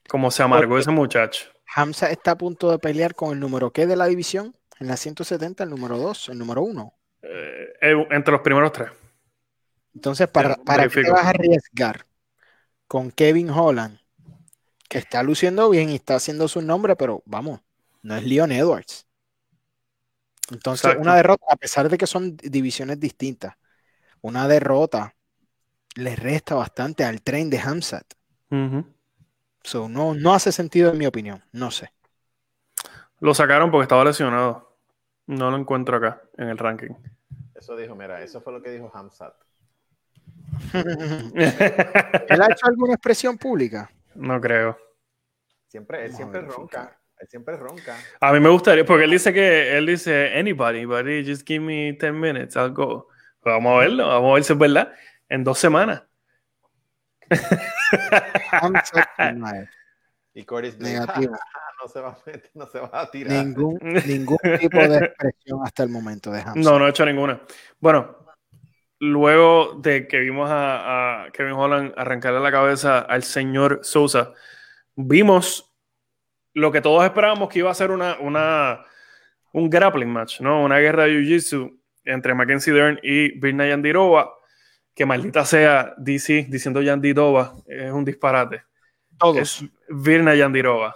¿Cómo se amargó ese muchacho? Hamza está a punto de pelear con el número qué de la división? En la 170, el número 2, el número 1. Eh, eh, entre los primeros tres. Entonces, ¿para, para qué te vas a arriesgar con Kevin Holland, que está luciendo bien y está haciendo su nombre, pero vamos, no es Leon Edwards? Entonces, una derrota, a pesar de que son divisiones distintas, una derrota le resta bastante al tren de Hamzat. no, no hace sentido en mi opinión, no sé. Lo sacaron porque estaba lesionado. No lo encuentro acá en el ranking. Eso dijo, mira, eso fue lo que dijo Hamzat. ¿Él ha hecho alguna expresión pública? No creo. Siempre, él siempre ronca. Él siempre ronca. A mí me gustaría, porque él dice que él dice anybody, buddy, just give me 10 minutes, I'll go. Pues vamos a verlo, vamos a ver si es verdad. En dos semanas. y Corey negativo. no, se va a no se va a tirar. Ningún, ningún tipo de expresión hasta el momento de No, no he hecho ninguna. Bueno, luego de que vimos a, a, Kevin Holland arrancarle la cabeza al señor Sousa, vimos lo que todos esperábamos que iba a ser una, una, un grappling match, ¿no? Una guerra de Jiu-Jitsu entre Mackenzie Dern y Virna Yandirova, que maldita sea DC diciendo Yandirova, es un disparate. Todos. Es Virna Yandirova.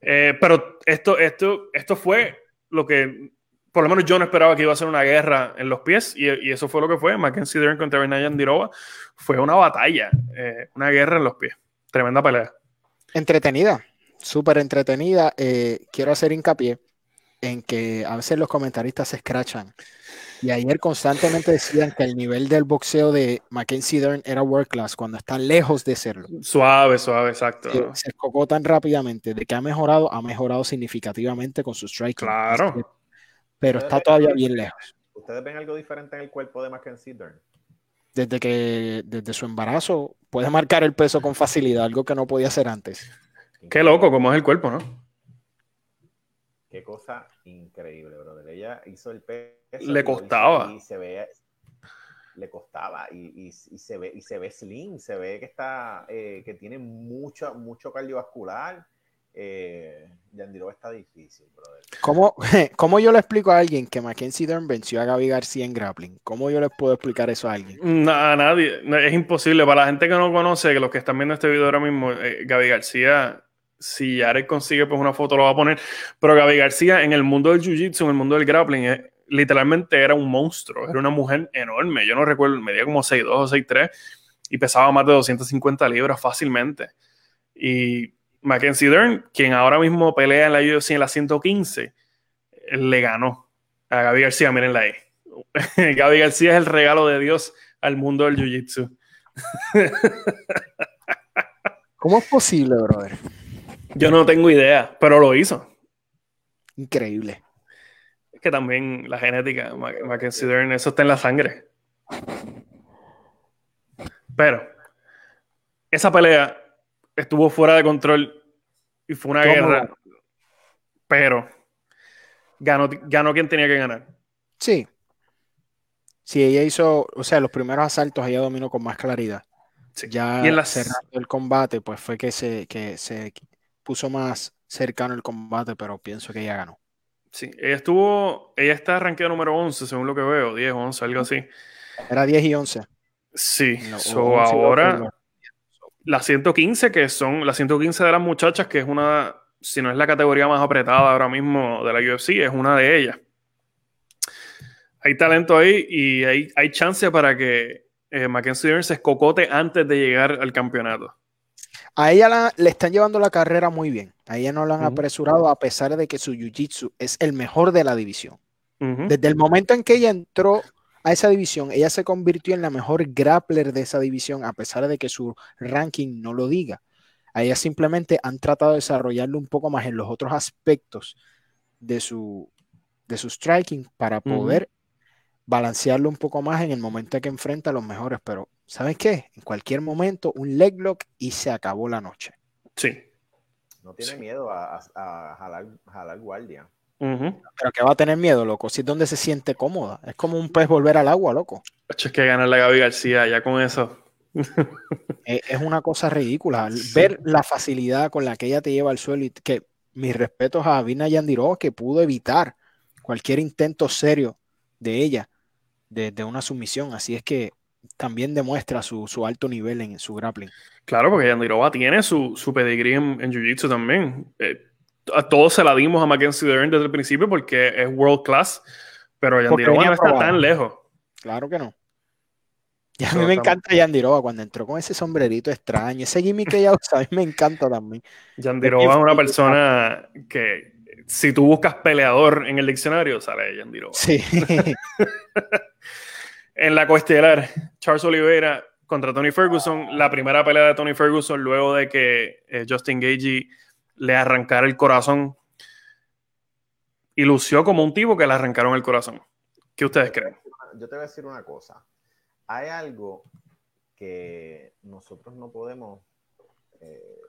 Eh, pero esto, esto, esto fue lo que, por lo menos yo no esperaba que iba a ser una guerra en los pies, y, eso fue lo que fue. Mackenzie Dern contra Virna Yandirova fue una batalla, eh, una guerra en los pies. Tremenda pelea. Entretenida, súper entretenida. Eh, quiero hacer hincapié en que a veces los comentaristas se escrachan y ayer constantemente decían que el nivel del boxeo de Mackenzie Dern era world class cuando está lejos de serlo. Suave, suave, exacto. Se, escocó tan rápidamente de que ha mejorado, ha mejorado significativamente con su striking. Claro. Pero está todavía bien lejos. ¿Ustedes ven algo diferente en el cuerpo de Mackenzie Dern? Desde que desde su embarazo puede marcar el peso con facilidad, algo que no podía hacer antes. Qué loco cómo es el cuerpo, ¿no? Qué cosa increíble, brother. Ella hizo el peso. Le costaba. Y se ve, le costaba y, y, se ve y se ve slim, se ve que está eh, que tiene mucho mucho cardiovascular. Eh, Yandirova está difícil, brother. ¿Cómo, ¿Cómo, yo le explico a alguien que Mackenzie Dern venció a Gaby García en grappling? ¿Cómo yo les puedo explicar eso a alguien? a nadie. es imposible. Para la gente que no conoce, que los que están viendo este video ahora mismo, eh, Gaby García si Yarek consigue pues una foto lo va a poner. Pero Gaby García en el mundo del jiu-jitsu, en el mundo del grappling, eh, literalmente era un monstruo, era una mujer enorme. Yo no recuerdo, medía como 6'2 o 6'3 y pesaba más de 250 libras fácilmente. Y Mackenzie Dern, quien ahora mismo pelea en la UFC en la 115, le ganó a Gaby García, mírenla ahí. Gaby García es el regalo de Dios al mundo del jiu-jitsu. ¿Cómo es posible, brother? Yo no tengo idea, pero lo hizo. Increíble. Es que también la genética, Mackenzie Dern, eso está en la sangre. Pero esa pelea estuvo fuera de control y fue una guerra. Pero ganó, ganó quien tenía que ganar. Sí. Sí, ella hizo, o sea, los primeros asaltos ella dominó con más claridad. Ya y en la... cerrando el combate, pues fue que se, que se puso más cercano el combate, pero pienso que ella ganó. Sí, ella estuvo, ella está rankeada número 11, según lo que veo, 10, 11, algo así. Era 10 y 11. Sí, ahora la 115, que son las 115 de las muchachas, que es una, si no es la categoría más apretada ahora mismo de la UFC, es una de ellas. Hay talento ahí y hay, hay chance para que eh, Mackenzie se escocote antes de llegar al campeonato. A ella le están llevando la carrera muy bien. A ella no la han apresurado a pesar de que su jiu-jitsu es el mejor de la división. Desde el momento en que ella entró a esa división, ella se convirtió en la mejor grappler de esa división a pesar de que su ranking no lo diga. A ella simplemente han tratado de desarrollarlo un poco más en los otros aspectos de su, de su striking para poder balancearlo un poco más en el momento en que enfrenta a los mejores, pero ¿sabes qué? En cualquier momento un leg lock y se acabó la noche. Sí. No tiene miedo a, jalar, guardia. Pero que va a tener miedo, loco, si es donde se siente cómoda. Es como un pez volver al agua, loco. Es que ganar la Gaby García, ya con eso. es una cosa ridícula. Ver la facilidad con la que ella te lleva al suelo y que mis respetos a Vina Yandiró, que pudo evitar cualquier intento serio de ella de, una sumisión. Así es que también demuestra su, alto nivel en su grappling. Claro, porque Yandirova tiene su, su pedigrí en, Jiu-Jitsu también. Eh, a todos se la dimos a Mackenzie Dern desde el principio porque es world class, pero Yandirova no está tan lejos. Claro que no. Y a mí me encanta Yandirova cuando entró con ese sombrerito extraño, ese gimmick que ella usa, a mí me encanta también. Yandirova es una persona que si tú buscas peleador en el diccionario, sale Yandirova. Sí. en la cuestelar, Charles Oliveira contra Tony Ferguson, la primera pelea de Tony Ferguson luego de que eh, Justin Gagey le arrancara el corazón y lució como un tipo que le arrancaron el corazón. ¿Qué ustedes creen? Yo te voy a decir una cosa. Hay algo que nosotros no podemos eh,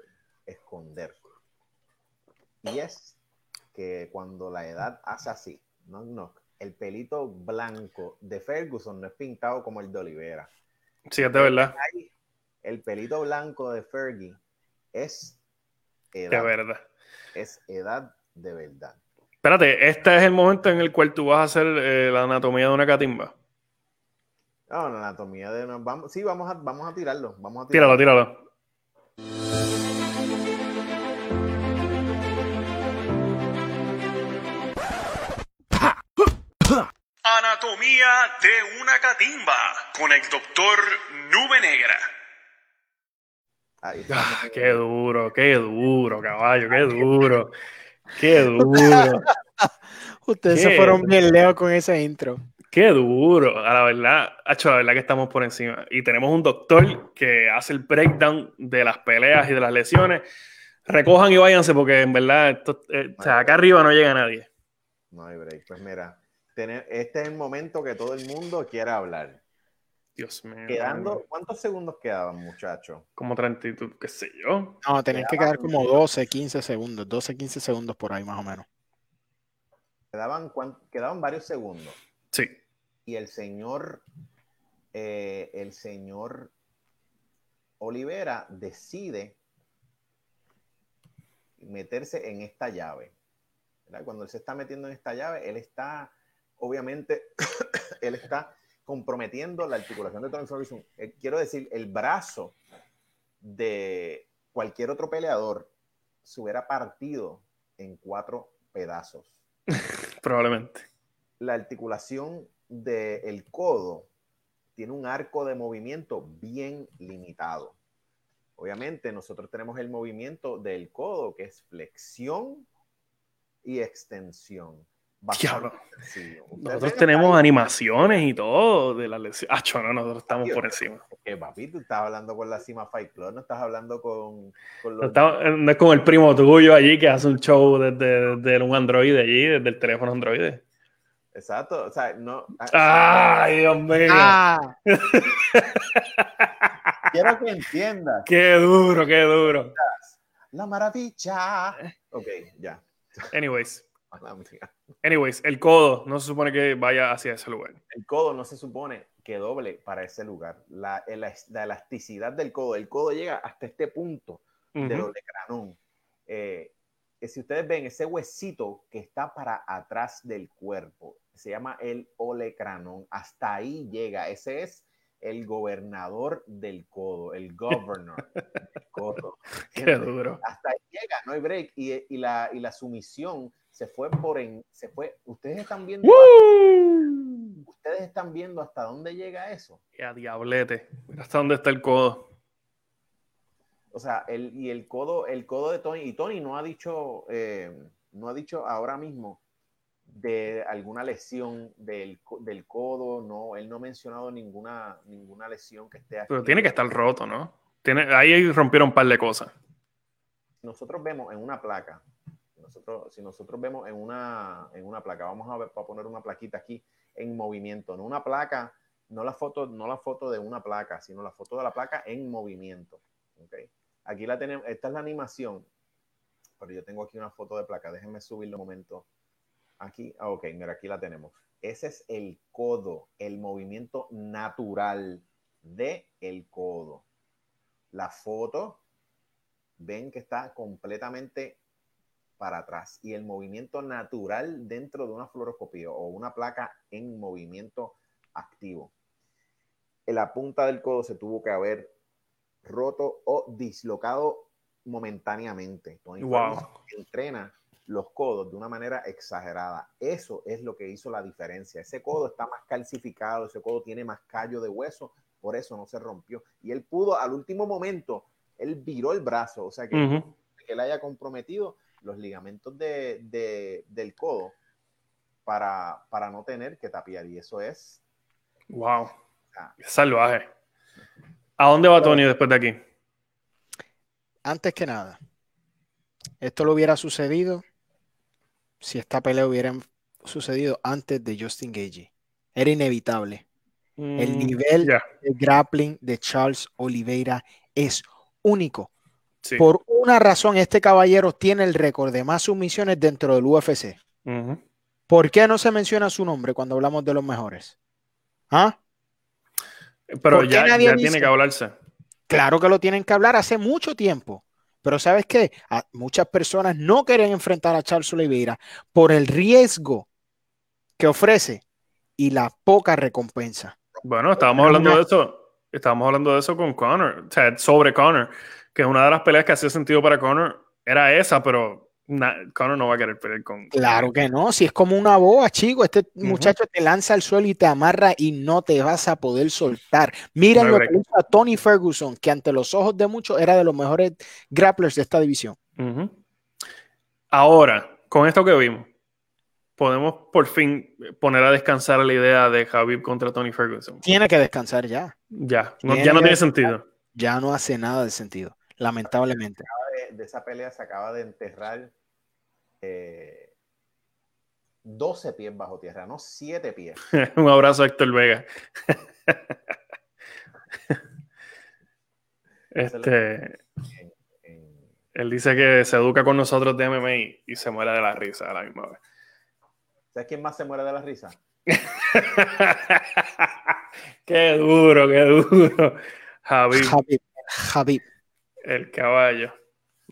esconder. Y es que cuando la edad hace así, no, no, el pelito blanco de Ferguson no es pintado como el de Olivera. Sí, es de verdad. El pelito blanco de Fergie es edad. De verdad. Es edad de verdad. Espérate, este es el momento en el cual tú vas a hacer eh, la anatomía de una catimba. No, la anatomía de una. Vamos, sí, vamos a, vamos a tirarlo. Vamos a tirarlo. Tíralo, tíralo. Anatomía de una catimba con el doctor Nube Negra. Ah, qué duro, qué duro, caballo, qué duro. Qué duro. Ustedes se fueron bien lejos con ese intro. Qué duro. A la verdad, hecho la verdad que estamos por encima. Y tenemos un doctor que hace el breakdown de las peleas y de las lesiones. Recojan y váyanse porque en verdad eh, acá arriba no llega nadie. No hay break. Pues mira, este es el momento que todo el mundo quiere hablar. Dios mío. Quedando, ¿Cuántos segundos quedaban, muchachos? Como 30, qué sé yo. No, tenés que quedar como 12, 15 segundos, 12, 15 segundos por ahí más o menos. Quedaban, quedaban varios segundos. Sí. Y el señor, eh, el señor Olivera decide meterse en esta llave. Cuando él se está metiendo en esta llave, él está obviamente él está comprometiendo la articulación de Tony Ferguson. Eh, quiero decir, el brazo de cualquier otro peleador se hubiera partido en cuatro pedazos. Probablemente. La articulación del codo tiene un arco de movimiento bien limitado. Obviamente nosotros tenemos el movimiento del codo que es flexión y extensión. Nosotros tenemos animaciones y todo de la lesión. Ah, no, nosotros estamos por encima. Que papi, tú estás hablando con la Cima Fight Club, no estás hablando con. no, es con el primo tuyo allí que hace un show desde, un Android allí, desde el teléfono Android. Exacto, o sea, no. Ah, ¡Ay, Dios mío! Ah. Quiero que entiendas. ¡Qué duro, qué duro! La maravilla. Ok, ya. Anyways. Anyways, el codo no se supone que vaya hacia ese lugar. El codo no se supone que doble para ese lugar. La, elasticidad del codo, el codo llega hasta este punto del olecranón. Eh, si ustedes ven ese huesito que está para atrás del cuerpo, se llama el olecranón. Hasta ahí llega. Ese es el gobernador del codo, el governor del codo. Qué duro. Hasta ahí llega, no hay break. Y, y la, y la sumisión se fue por en, se fue, ustedes están viendo, ustedes están viendo hasta dónde llega eso. Y a diablete. Mira hasta dónde está el codo. O sea, el, y el codo, el codo de Tony, y Tony no ha dicho, eh, no ha dicho ahora mismo de alguna lesión del, del codo, no, él no ha mencionado ninguna, ninguna lesión que esté aquí. Pero tiene que estar roto, ¿no? Tiene, ahí rompieron un par de cosas. nosotros vemos en una placa, nosotros, si nosotros vemos en una, en una placa, vamos a, ver, a poner una plaquita aquí en movimiento, no una placa, no la foto, no la foto de una placa, sino la foto de la placa en movimiento. ¿ok? Aquí la tenemos, esta es la animación, pero yo tengo aquí una foto de placa, déjenme subirlo un momento. Aquí, ah, ok, mira, aquí la tenemos. Ese es el codo, el movimiento natural de el codo. La foto ven que está completamente para atrás y el movimiento natural dentro de una fluoroscopía o una placa en movimiento activo. En la punta del codo se tuvo que haber roto o dislocado momentáneamente. Tony Wow. Entrena los codos de una manera exagerada. Eso es lo que hizo la diferencia. Ese codo está más calcificado, ese codo tiene más callo de hueso, por eso no se rompió. Y él pudo al último momento, él viró el brazo, o sea que, Ujú. que él haya comprometido los ligamentos de, de- del codo para, para no tener que tapiar. Y eso es Wow. Ah. Salvaje. ¿A dónde va Tony después de aquí? Antes que nada, esto lo hubiera sucedido si esta pelea hubiera sucedido antes de Justin Gagey. Era inevitable. El Mm, nivel de grappling de Charles Oliveira es único. Sí. Por una razón, este caballero tiene el récord de más sumisiones dentro del UFC. ¿Por qué no se menciona su nombre cuando hablamos de los mejores? ¿Ah? Pero ¿Por qué ya, nadie ya dice? tiene que hablarse. Claro que lo tienen que hablar hace mucho tiempo. Pero ¿sabes qué? A- muchas personas no quieren enfrentar a Charles Oliveira por el riesgo que ofrece y la poca recompensa. Bueno, estábamos hablando de eso. Estábamos hablando de eso con Connor, o sea, sobre Connor, que una de las peleas que hacía sentido para Connor era esa, pero na- Connor no va a querer pelear con. Claro que no, si es como una boa, chico, este muchacho te lanza al suelo y te amarra y no te vas a poder soltar. No hay lo break. que hizo a Tony Ferguson, que ante los ojos de muchos era de los mejores grapplers de esta división. Ahora, con esto que vimos, podemos por fin poner a descansar la idea de Javib contra Tony Ferguson. Tiene que descansar ya. Ya, no, ya no tiene sentido. Ya no hace nada de sentido, lamentablemente. de, de esa pelea se acaba de enterrar eh, 12 pies bajo tierra, no 7 pies. Un abrazo a Héctor Vega. este, él dice que se educa con nosotros de MMA y, y se muere de la risa a la misma vez. ¿Sabes quién más se muere de la risa? qué duro, qué duro. Javi, Javib, Javib. El caballo.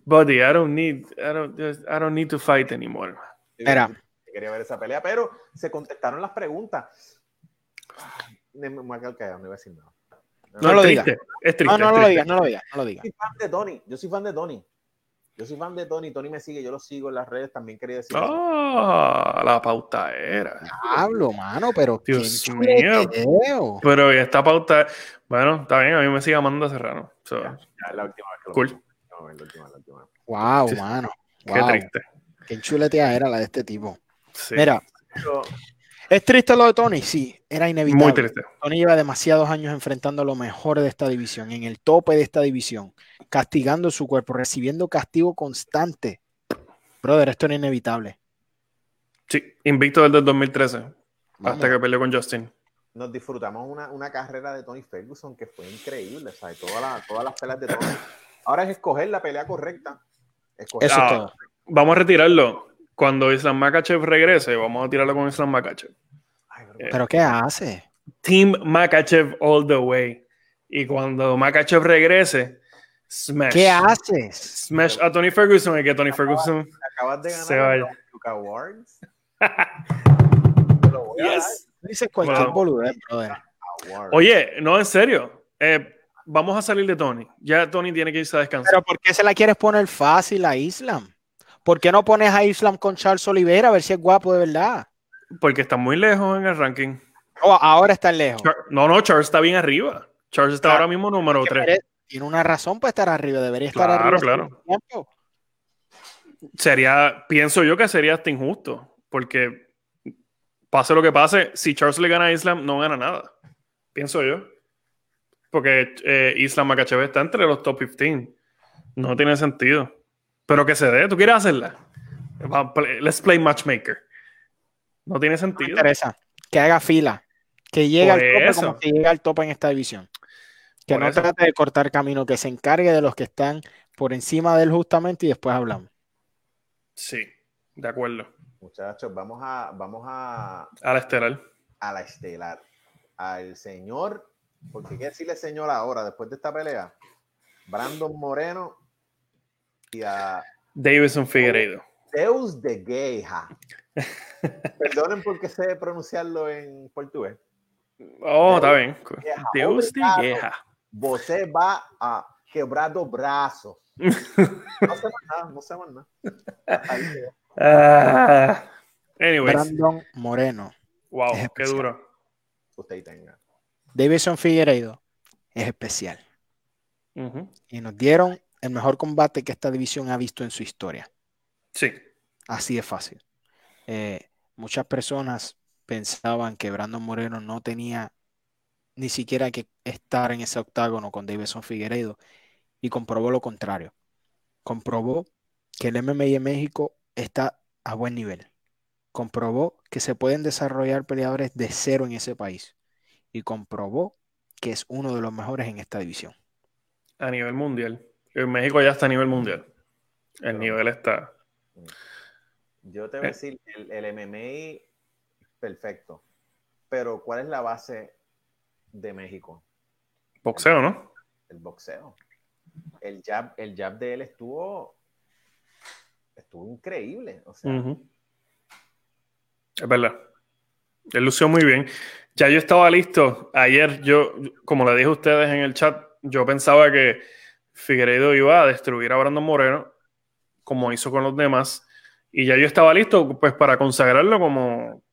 Buddy, I don't need, I don't, I don't need to fight anymore. Mira. Quería ver esa pelea, pero se contestaron las preguntas. Me, callado, no iba a decir nada. No, No lo digas. No, no lo digas, no lo digas, no lo digas. Yo soy fan de Tony. Yo soy fan de Tony. Yo soy fan de Tony. Tony me sigue, yo lo sigo en las redes. También quería decir eso. Ah, la pauta era. Hablo, mano, pero Dios qué mío. chuleteo. Pero esta pauta, bueno, está bien, a mí me sigue amando Serrano. So, Ya, ya, la última vez que lo Cool. La última vez, la última la. Wow, Sí. mano. Qué Wow. triste. Qué chuletea era la de este tipo. Sí, Mira, Pero, ¿es triste lo de Tony? Sí, era inevitable. muy triste. Tony lleva demasiados años enfrentando a lo mejor de esta división, en el tope de esta división, castigando su cuerpo, recibiendo castigo constante. Brother, esto era inevitable. Sí, invicto desde el 2013, Vamos. hasta que peleó con Justin. nos disfrutamos una, una carrera de Tony Ferguson que fue increíble. ¿sabes? Toda la- todas las peleas de Tony. Ahora es escoger la pelea correcta. Escoger Eso Ah, es todo. Vamos a retirarlo. Cuando Islam Makachev regrese, vamos a tirarlo con Islam Makachev. Ay, pero- Eh, ¿Pero qué hace? Team Makachev all the way. Y cuando Makachev regrese, smash. ¿Qué haces? Smash a Tony Ferguson y que Tony Ferguson. acabas de ganar Se vaya. los Awards. Yes. Dices cualquier Wow. boludez, brother. Oye, no, en serio. Eh, vamos a salir de Tony. Ya Tony tiene que irse a descansar. Pero ¿por qué se la quieres poner fácil a Islam? ¿Por qué no pones a Islam con Charles Oliveira a ver si es guapo de verdad? Porque está muy lejos en el ranking. Oh, ahora está lejos. No, no, Charles está bien arriba. Charles está ahora mismo número 3. Tiene una razón para estar arriba, debería estar arriba. Claro, claro. Sería, pienso yo que sería hasta injusto, porque pase lo que pase, si Charles le gana a Islam, no gana nada. Pienso yo. Porque eh, Islam Makachev está entre los top 15. No tiene sentido. Pero que se dé, ¿tú quieres hacerla? Let's play matchmaker. No tiene sentido. Me interesa. Que haga fila. Que llegue al tope como que llegue al tope en esta división. Que no trate de cortar camino, que se encargue de los que están por encima de él justamente y después hablamos. Sí, de acuerdo. Muchachos, vamos a, vamos a. A la estelar. A la estelar. Al señor, porque qué decirle señor ahora, después de esta pelea, Brandon Moreno y a. Davison Figueiredo. Deus de Gueja. Perdonen porque sé pronunciarlo en portugués. Oh, está bien. Deus de Gueja. Você va a quebrar dos brazos. No sé más nada, no sé más nada. Uh, Brandon Moreno. Wow, qué duro. Usted tenga. Davison Figueiredo es especial. Y nos dieron el mejor combate que esta división ha visto en su historia. Sí. Así de fácil. Eh, muchas personas pensaban que Brandon Moreno no tenía ni siquiera que estar en ese octágono con Davison Figueiredo y comprobó lo contrario. Comprobó que el MMA en México está a buen nivel. Comprobó que se pueden desarrollar peleadores de cero en ese país. Y comprobó que es uno de los mejores en esta división. A nivel mundial. En México ya está a nivel mundial. El nivel está. Yo te voy a eh. decir, el, el MMA, perfecto. Pero ¿cuál es la base de México? Boxeo, ¿no? El boxeo. El jab, el jab de él estuvo estuvo increíble. O sea. Es verdad. Él lució muy bien. Ya yo estaba listo. Ayer yo, como le dije a ustedes en el chat, yo pensaba que Figueiredo iba a destruir a Brandon Moreno, como hizo con los demás. Y ya yo estaba listo pues para consagrarlo como,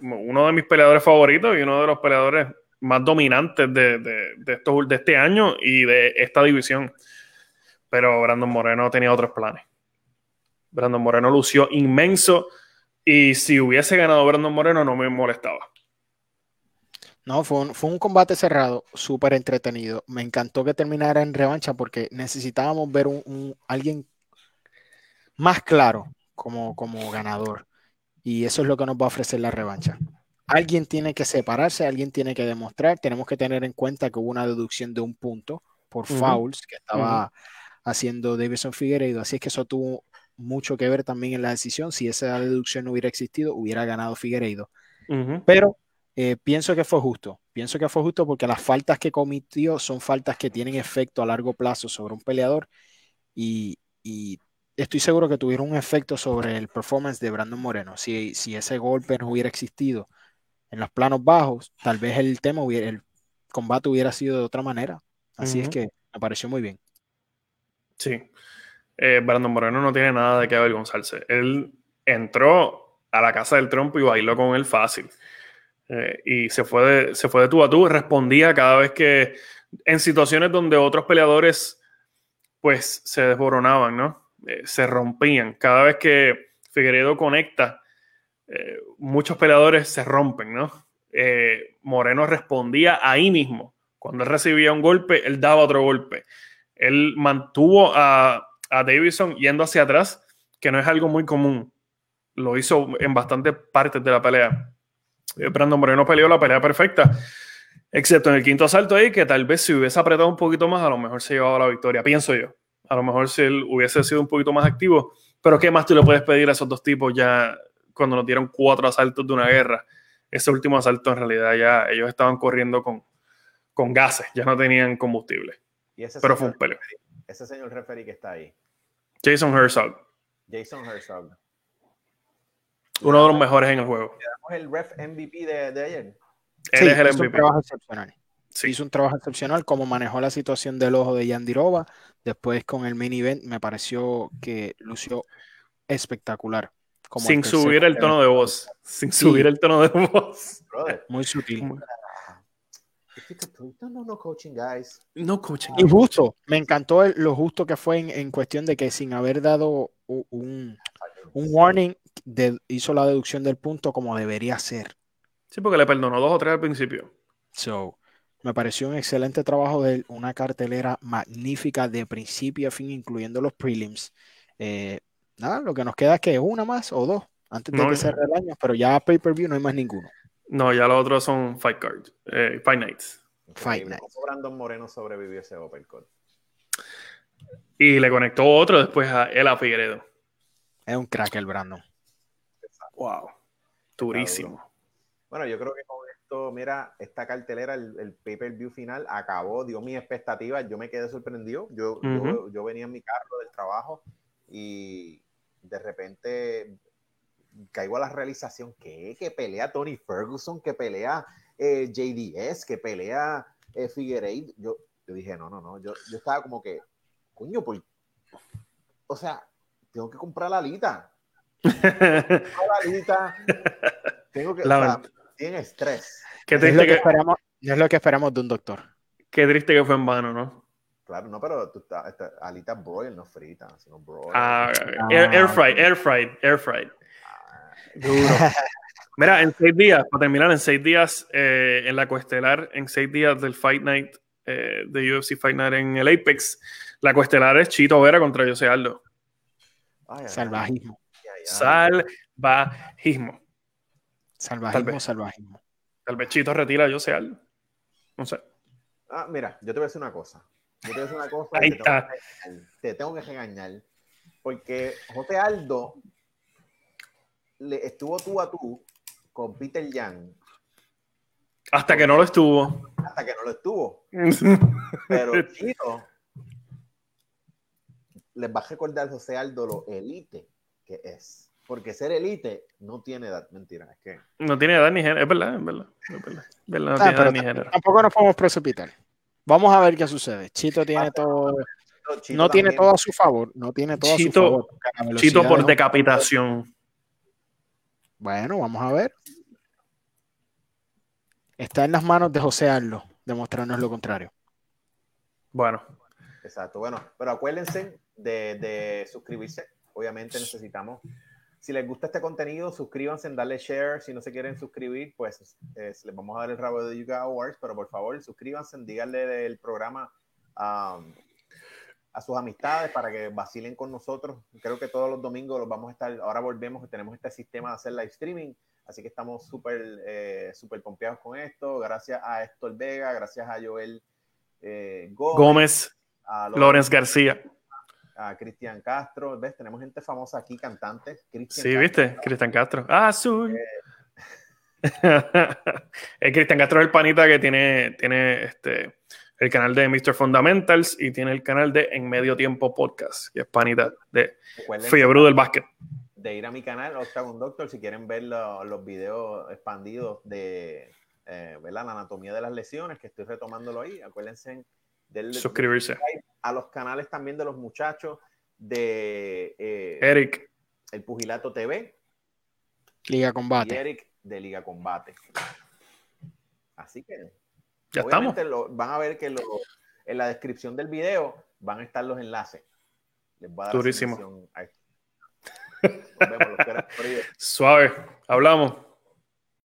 uno de mis peleadores favoritos y uno de los peleadores más dominantes de, de, estos, de este año y de esta división. Pero Brandon Moreno tenía otros planes. Brandon Moreno lució inmenso y si hubiese ganado Brandon Moreno no me molestaba. No, fue un, fue un combate cerrado, súper entretenido. Me encantó que terminara en revancha porque necesitábamos ver un, alguien más claro como, como ganador. Y eso es lo que nos va a ofrecer la revancha. Alguien tiene que separarse, alguien tiene que demostrar. Tenemos que tener en cuenta que hubo una deducción de un punto por fouls que estaba haciendo Davidson Figueiredo. Así es que eso tuvo mucho que ver también en la decisión. Si esa deducción no hubiera existido, hubiera ganado Figueiredo. Pero eh, pienso que fue justo. Pienso que fue justo porque las faltas que cometió son faltas que tienen efecto a largo plazo sobre un peleador y, estoy seguro que tuvieron un efecto sobre el performance de Brandon Moreno. Si, si ese golpe no hubiera existido en los planos bajos, tal vez el tema hubiera, el combate hubiera sido de otra manera. Así es que me pareció muy bien. Sí, eh, Brandon Moreno no tiene nada de qué avergonzarse. Él entró a la casa del trompo y bailó con él fácil. Eh, y se fue, de, se fue de tú a tú, respondía cada vez que, en situaciones donde otros peleadores, pues, se desboronaban, ¿no? Eh, se rompían. Cada vez que Figueredo conecta, muchos peleadores se rompen, ¿no? Moreno respondía ahí mismo. Cuando él recibía un golpe, él daba otro golpe. Él mantuvo a, a Davidson yendo hacia atrás, que no es algo muy común. Lo hizo en bastantes partes de la pelea. Eh, Brandon Moreno peleó la pelea perfecta, excepto en el quinto asalto ahí, que tal vez si hubiese apretado un poquito más, a lo mejor se llevaba la victoria, pienso yo. A lo mejor si él hubiese sido un poquito más activo, pero ¿qué más tú le puedes pedir a esos dos tipos ya cuando nos dieron cuatro asaltos de una guerra? Ese último asalto en realidad ya ellos estaban corriendo con, con gases, ya no tenían combustible. pero fue un peleo. Ese señor referee que está ahí, Jason Herzog. Jason Herzog. Uno de los mejores en el juego. ¿Le damos el ref MVP de, ayer? Él Sí, es el hizo un MVP. trabajo excepcional. Sí. Hizo un trabajo excepcional como manejó la situación del ojo de Yandirova. Después con el main event me pareció que lució espectacular. Como Sin tercer subir el tono de voz. Sin Sí. subir el tono de voz. Brother, Muy sutil. no, no, no coaching, guys. No coaching. Y justo, me encantó el- lo justo que fue en, en cuestión de que sin haber dado un, un warning, de- hizo la deducción del punto como debería ser. Sí, porque le perdonó dos o tres al principio. So, me pareció un excelente trabajo de él, una cartelera magnífica de principio a fin, incluyendo los prelims. Eh, nada, lo que nos queda es que una más o dos antes de No, que ya. cierre el año, pero ya pay-per-view no hay más ninguno. No, ya los otros son Fight Cards. Eh, Fight Nights. Fight Increíble. Night. ¿Cómo Brandon Moreno sobrevivió ese uppercut? Y le conectó otro después a él a Figueredo. Es un crack el Brandon. Wow. Durísimo. Bueno, yo creo que con esto, mira, esta cartelera, el, el pay-per-view final acabó, dio mis expectativas, yo me quedé sorprendido. Yo, yo, Ujú. yo venía en mi carro del trabajo y de repente caigo a la realización que, que pelea Tony Ferguson, que pelea eh, JDS, que pelea eh, Figueiredo. Yo, yo dije, no, no, no, yo, yo estaba como que, coño, pues, o sea, tengo que comprar la alita. La alita. Tengo que, o sea, tiene estrés. qué, No es, lo triste que que, esperamos, no es lo que esperamos de un doctor. qué triste que fue en vano, ¿no? Claro, no, pero tú estás, esta- alita broil, no frita, sino broil. Ah, air, air fried, air fried, air fried. Mira, en seis días, para terminar, en seis días, eh, en la cuestelar, en seis días del Fight Night, eh, de UFC Fight Night en el Apex, la cuestelar es Chito Vera contra José Aldo. Ay, ay, Salvajismo. Salvajismo. Tal Salvajismo, vez. salvajismo. Tal vez Chito retira a José Aldo. No sé. Ah, mira, yo te voy a decir una cosa. Yo te voy a decir una cosa. Ahí y te, tengo está. que regañar, te tengo que regañar. Porque José Aldo le estuvo tú a tú con Peter Yang Hasta que no lo estuvo. hasta que no lo estuvo. Pero Chito les va a recordar José Aldo lo elite que es. Porque ser elite no tiene edad. Mentira, es que. No tiene edad ni género. Es verdad, es verdad. Es verdad. Es verdad, no Ah, tiene pero edad ni género. Tampoco nos podemos precipitar. Vamos a ver qué sucede. Chito tiene todo, Chito no tiene todo a su favor, no tiene todo a Chito- su favor. Chito por de- decapitación. Bueno, vamos a ver. Está en las manos de José Aldo demostrarnos lo contrario. Bueno, Exacto, bueno, pero acuérdense de, de suscribirse. Obviamente necesitamos. Si les gusta este contenido, suscríbanse, darle share. Si no se quieren suscribir, pues eh, les vamos a dar el rabo de Yuga Awards, pero por favor, suscríbanse, díganle del programa um, a sus amistades para que vacilen con nosotros. Creo que todos los domingos los vamos a estar, ahora volvemos, tenemos este sistema de hacer live streaming, así que estamos súper eh, súper pompeados con esto. Gracias a Héctor Vega, gracias a Joel eh, Gómez, Gómez, a Lorenz García. A Cristian Castro, ¿ves? Tenemos gente famosa aquí, cantantes. Cristian Sí, Castro. ¿viste? Cristian Castro. Azul. el Cristian Castro es el panita que tiene, tiene este, el canal de Mr. Fundamentals y tiene el canal de En Medio Tiempo Podcast, que es panita de Fiebre del Básquet. de ir a mi canal, Octagon Doctor, si quieren ver lo- los videos expandidos de eh, la anatomía de las lesiones, que estoy retomándolo ahí. Acuérdense del, Suscribirse. a los canales también de los muchachos de eh, Eric, El Pugilato TV Liga y Combate. Eric de Liga Combate. Así que ya estamos. Lo- van a ver que lo- en la descripción del video van a estar los enlaces. Les voy a dar Durísimo. esto. Nos vemos, los. Suave. Hablamos.